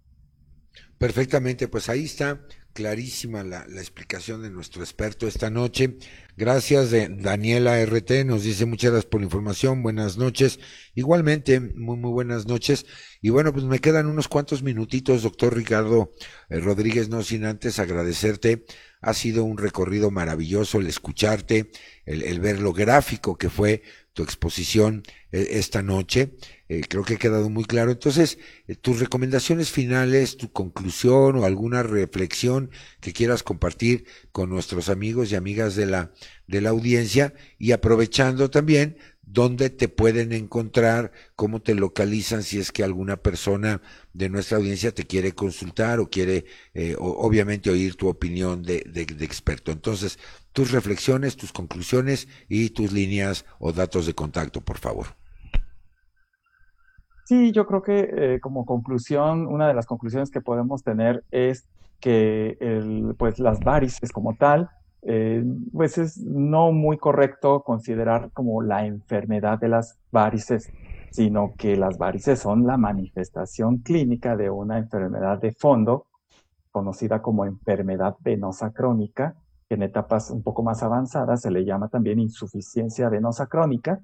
Perfectamente, pues ahí está clarísima la, explicación de nuestro experto esta noche. Gracias, de Daniela RT, nos dice muchas gracias por la información, buenas noches. Igualmente, muy, muy buenas noches. Y bueno, pues me quedan unos cuantos minutitos, doctor Ricardo eh, Rodríguez, no sin antes agradecerte. Ha sido un recorrido maravilloso el escucharte, el, el ver lo gráfico que fue tu exposición eh, esta noche. Eh, creo que ha quedado muy claro. Entonces, eh, tus recomendaciones finales, tu conclusión o alguna reflexión que quieras compartir con nuestros amigos y amigas de la, de la audiencia y aprovechando también dónde te pueden encontrar, cómo te localizan si es que alguna persona de nuestra audiencia te quiere consultar o quiere obviamente oír tu opinión de, de, de experto. Entonces, tus reflexiones, tus conclusiones y tus líneas o datos de contacto, por favor. Sí, yo creo que eh, como conclusión, una de las conclusiones que podemos tener es que el, pues las varices como tal, eh, pues es no muy correcto considerar como la enfermedad de las varices, sino que las varices son la manifestación clínica de una enfermedad de fondo, conocida como enfermedad venosa crónica, en etapas un poco más avanzadas se le llama también insuficiencia venosa crónica.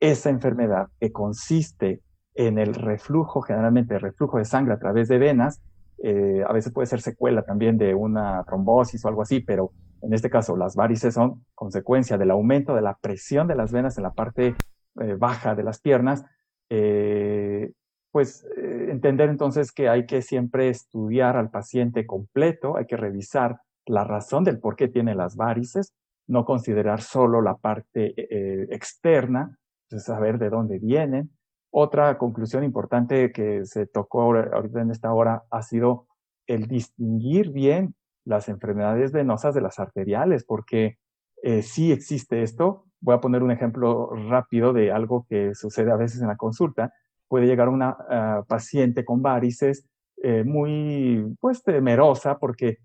Esa enfermedad que consiste en el reflujo, generalmente el reflujo de sangre a través de venas, eh, a veces puede ser secuela también de una trombosis o algo así, pero en este caso las varices son consecuencia del aumento de la presión de las venas en la parte eh, baja de las piernas. Eh, pues entender entonces que hay que siempre estudiar al paciente completo, hay que revisar la razón del por qué tiene las varices, no considerar solo la parte eh, externa, saber de dónde vienen. Otra conclusión importante que se tocó ahorita en esta hora ha sido el distinguir bien las enfermedades venosas de las arteriales, porque eh, sí existe esto. Voy a poner un ejemplo rápido de algo que sucede a veces en la consulta. Puede llegar una ah, paciente con varices eh, muy, pues, temerosa porque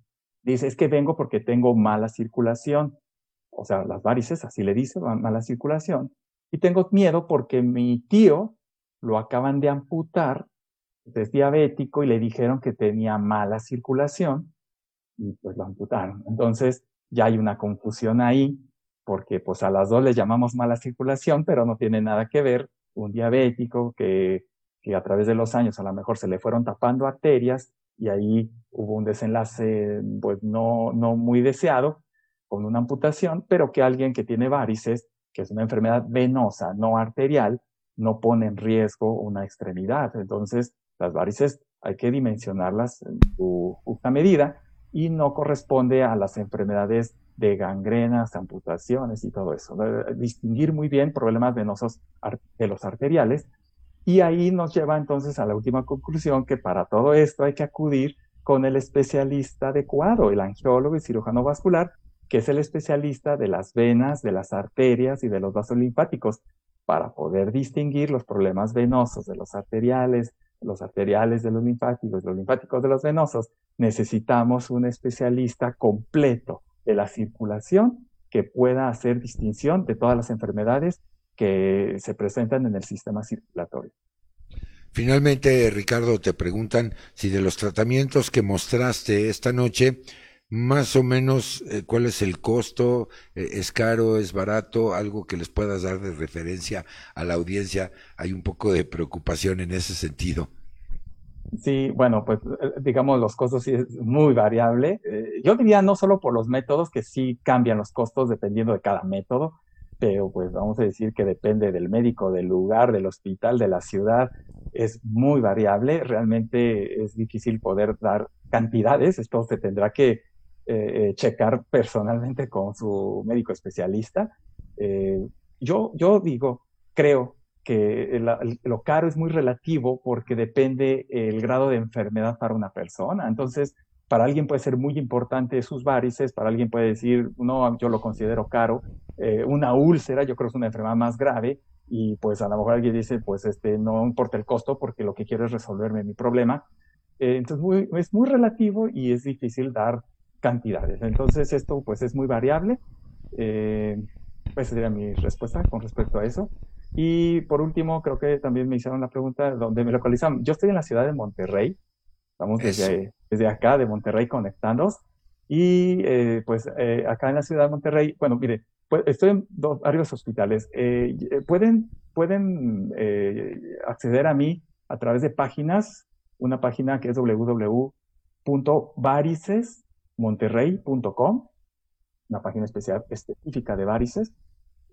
Dice, es que vengo porque tengo mala circulación. O sea, las varices, así le dice, mala circulación. Y tengo miedo porque mi tío lo acaban de amputar, es diabético y le dijeron que tenía mala circulación y pues lo amputaron. Entonces ya hay una confusión ahí porque pues a las dos le llamamos mala circulación, pero no tiene nada que ver un diabético que, que a través de los años a lo mejor se le fueron tapando arterias y ahí hubo un desenlace pues no, no muy deseado con una amputación, pero que alguien que tiene varices, que es una enfermedad venosa, no arterial, no pone en riesgo una extremidad. Entonces, las varices hay que dimensionarlas en su justa medida y no corresponde a las enfermedades de gangrenas, amputaciones y todo eso. Distinguir muy bien problemas venosos de los arteriales. Y ahí nos lleva entonces a la última conclusión que para todo esto hay que acudir con el especialista adecuado, el angiólogo y cirujano vascular, que es el especialista de las venas, de las arterias y de los vasos linfáticos, para poder distinguir los problemas venosos de los arteriales, los arteriales de los linfáticos, los linfáticos de los venosos. Necesitamos un especialista completo de la circulación que pueda hacer distinción de todas las enfermedades que se presentan en el sistema circulatorio. Finalmente, Ricardo, te preguntan si de los tratamientos que mostraste esta noche, más o menos eh, cuál es el costo, eh, es caro, es barato, algo que les puedas dar de referencia a la audiencia. Hay un poco de preocupación en ese sentido. Sí, bueno, pues eh, digamos los costos sí es muy variable. yo diría no solo por los métodos, que sí cambian los costos dependiendo de cada método, pero pues vamos a decir que depende del médico, del lugar, del hospital, de la ciudad, es muy variable. Realmente es difícil poder dar cantidades, esto se tendrá que eh, eh, checar personalmente con su médico especialista. Eh, yo, yo digo, creo que lo caro es muy relativo porque depende el grado de enfermedad para una persona. Entonces, para alguien puede ser muy importante sus varices, para alguien puede decir, no, yo lo considero caro. una úlcera, yo creo que es una enfermedad más grave y pues a lo mejor alguien dice, pues este, no importa el costo porque lo que quiero es resolverme mi problema. entonces, es muy relativo y es difícil dar cantidades. Entonces esto pues es muy variable. Eh, pues sería mi respuesta con respecto a eso. Y por último, creo que también me hicieron la pregunta dónde me localizan. Yo estoy en la ciudad de Monterrey. Estamos desde, desde acá, de Monterrey, conectados. Y eh, pues eh, acá en la ciudad de Monterrey, bueno, mire, pues, estoy en dos, varios hospitales. pueden pueden acceder a mí a través de páginas, una página que es www.varices monterrey.com, una página especial específica de varices,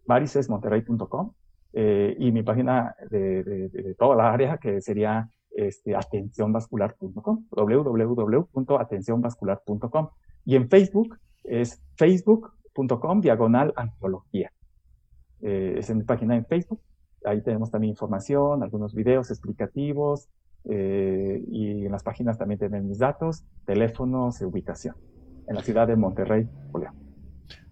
varicesmonterrey.com, eh, y mi página de, toda la área que sería este, atencionvascular.com, www.atencionvascular.com. Y en Facebook es facebook.com diagonal antología. Eh, es en mi página en Facebook. Ahí tenemos también información, algunos videos explicativos, eh, y en las páginas también tienen mis datos, teléfonos y ubicación en la ciudad de Monterrey, Julio.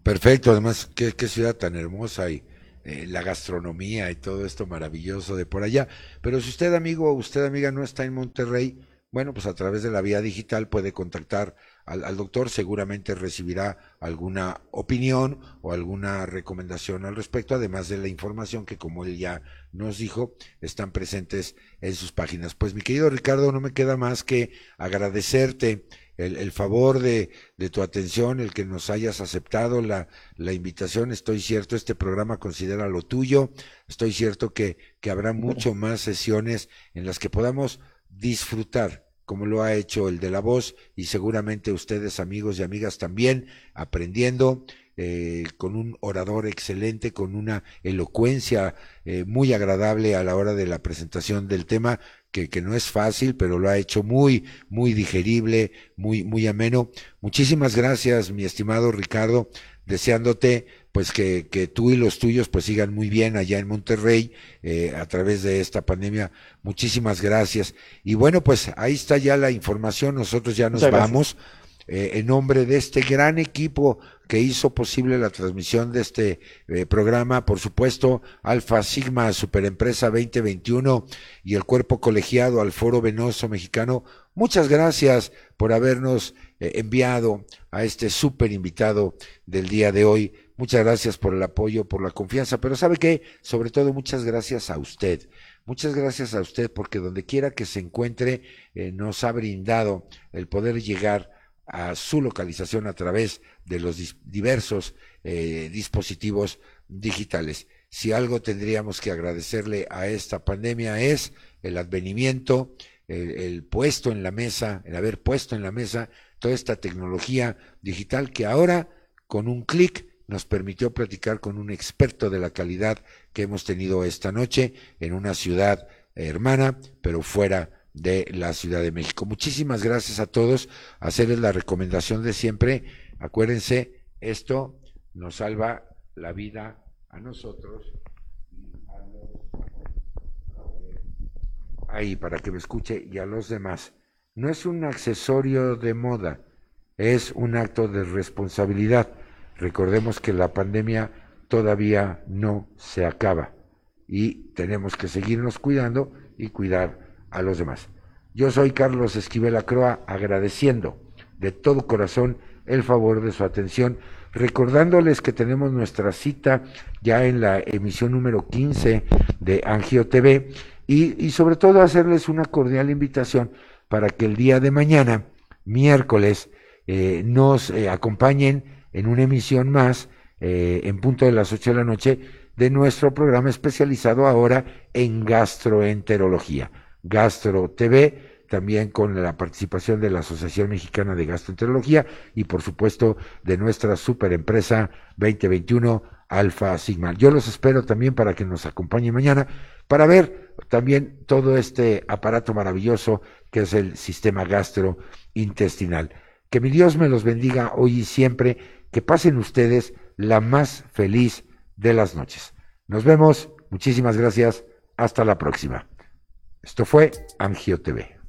Perfecto, además, qué, ciudad tan hermosa y eh, la gastronomía y todo esto maravilloso de por allá. Pero si usted, amigo o usted, amiga, no está en Monterrey, bueno, pues a través de la vía digital puede contactar al, al, doctor, seguramente recibirá alguna opinión o alguna recomendación al respecto, además de la información que, como él ya nos dijo, están presentes en sus páginas. Pues mi querido Ricardo, no me queda más que agradecerte el, favor de, tu atención, el que nos hayas aceptado la, la, invitación. Estoy cierto, este programa considera lo tuyo. Estoy cierto que, que habrá mucho más sesiones en las que podamos disfrutar como lo ha hecho el de la voz y seguramente ustedes amigos y amigas también aprendiendo eh, con un orador excelente, con una elocuencia eh, muy agradable a la hora de la presentación del tema que, que, no es fácil, pero lo ha hecho muy, muy digerible, muy, muy ameno. Muchísimas gracias, mi estimado Ricardo, deseándote pues que, que tú y los tuyos pues sigan muy bien allá en Monterrey eh, a través de esta pandemia. Muchísimas gracias. Y bueno, pues ahí está ya la información, nosotros ya nos vamos. Eh, en nombre de este gran equipo que hizo posible la transmisión de este eh, programa, por supuesto, Alfa Sigma Superempresa 2021 y el cuerpo colegiado al Foro Venoso Mexicano, muchas gracias por habernos eh, enviado a este super invitado del día de hoy. Muchas gracias por el apoyo, por la confianza, pero sabe que, sobre todo, muchas gracias a usted. Muchas gracias a usted porque donde quiera que se encuentre nos ha brindado el poder llegar a su localización a través de los diversos eh, dispositivos digitales. Si algo tendríamos que agradecerle a esta pandemia es el advenimiento, el, puesto en la mesa, el haber puesto en la mesa toda esta tecnología digital que ahora con un clic nos permitió platicar con un experto de la calidad que hemos tenido esta noche en una ciudad hermana, pero fuera de la Ciudad de México. Muchísimas gracias a todos. Hacerles la recomendación de siempre. Acuérdense, Esto nos salva la vida a nosotros ahí para que me escuche y a los demás. No es un accesorio de moda, es un acto de responsabilidad. Recordemos que la pandemia todavía no se acaba y tenemos que seguirnos cuidando y cuidar a los demás. Yo soy Carlos Esquivel Acroa, agradeciendo de todo corazón el favor de su atención, recordándoles que tenemos nuestra cita ya en la emisión número 15 de Angio TV y, sobre todo hacerles una cordial invitación para que el día de mañana, miércoles, eh, nos eh, acompañen en una emisión más, eh, en punto de las 8 de la noche, de nuestro programa especializado ahora en gastroenterología, Gastro TV, también con la participación de la Asociación Mexicana de Gastroenterología y por supuesto de nuestra superempresa 2021 Alfa Sigma. Yo los espero también para que nos acompañen mañana para ver también todo este aparato maravilloso que es el sistema gastrointestinal. Que mi Dios me los bendiga hoy y siempre, que pasen ustedes la más feliz de las noches. Nos vemos, muchísimas gracias, hasta la próxima. Esto fue Angio TV.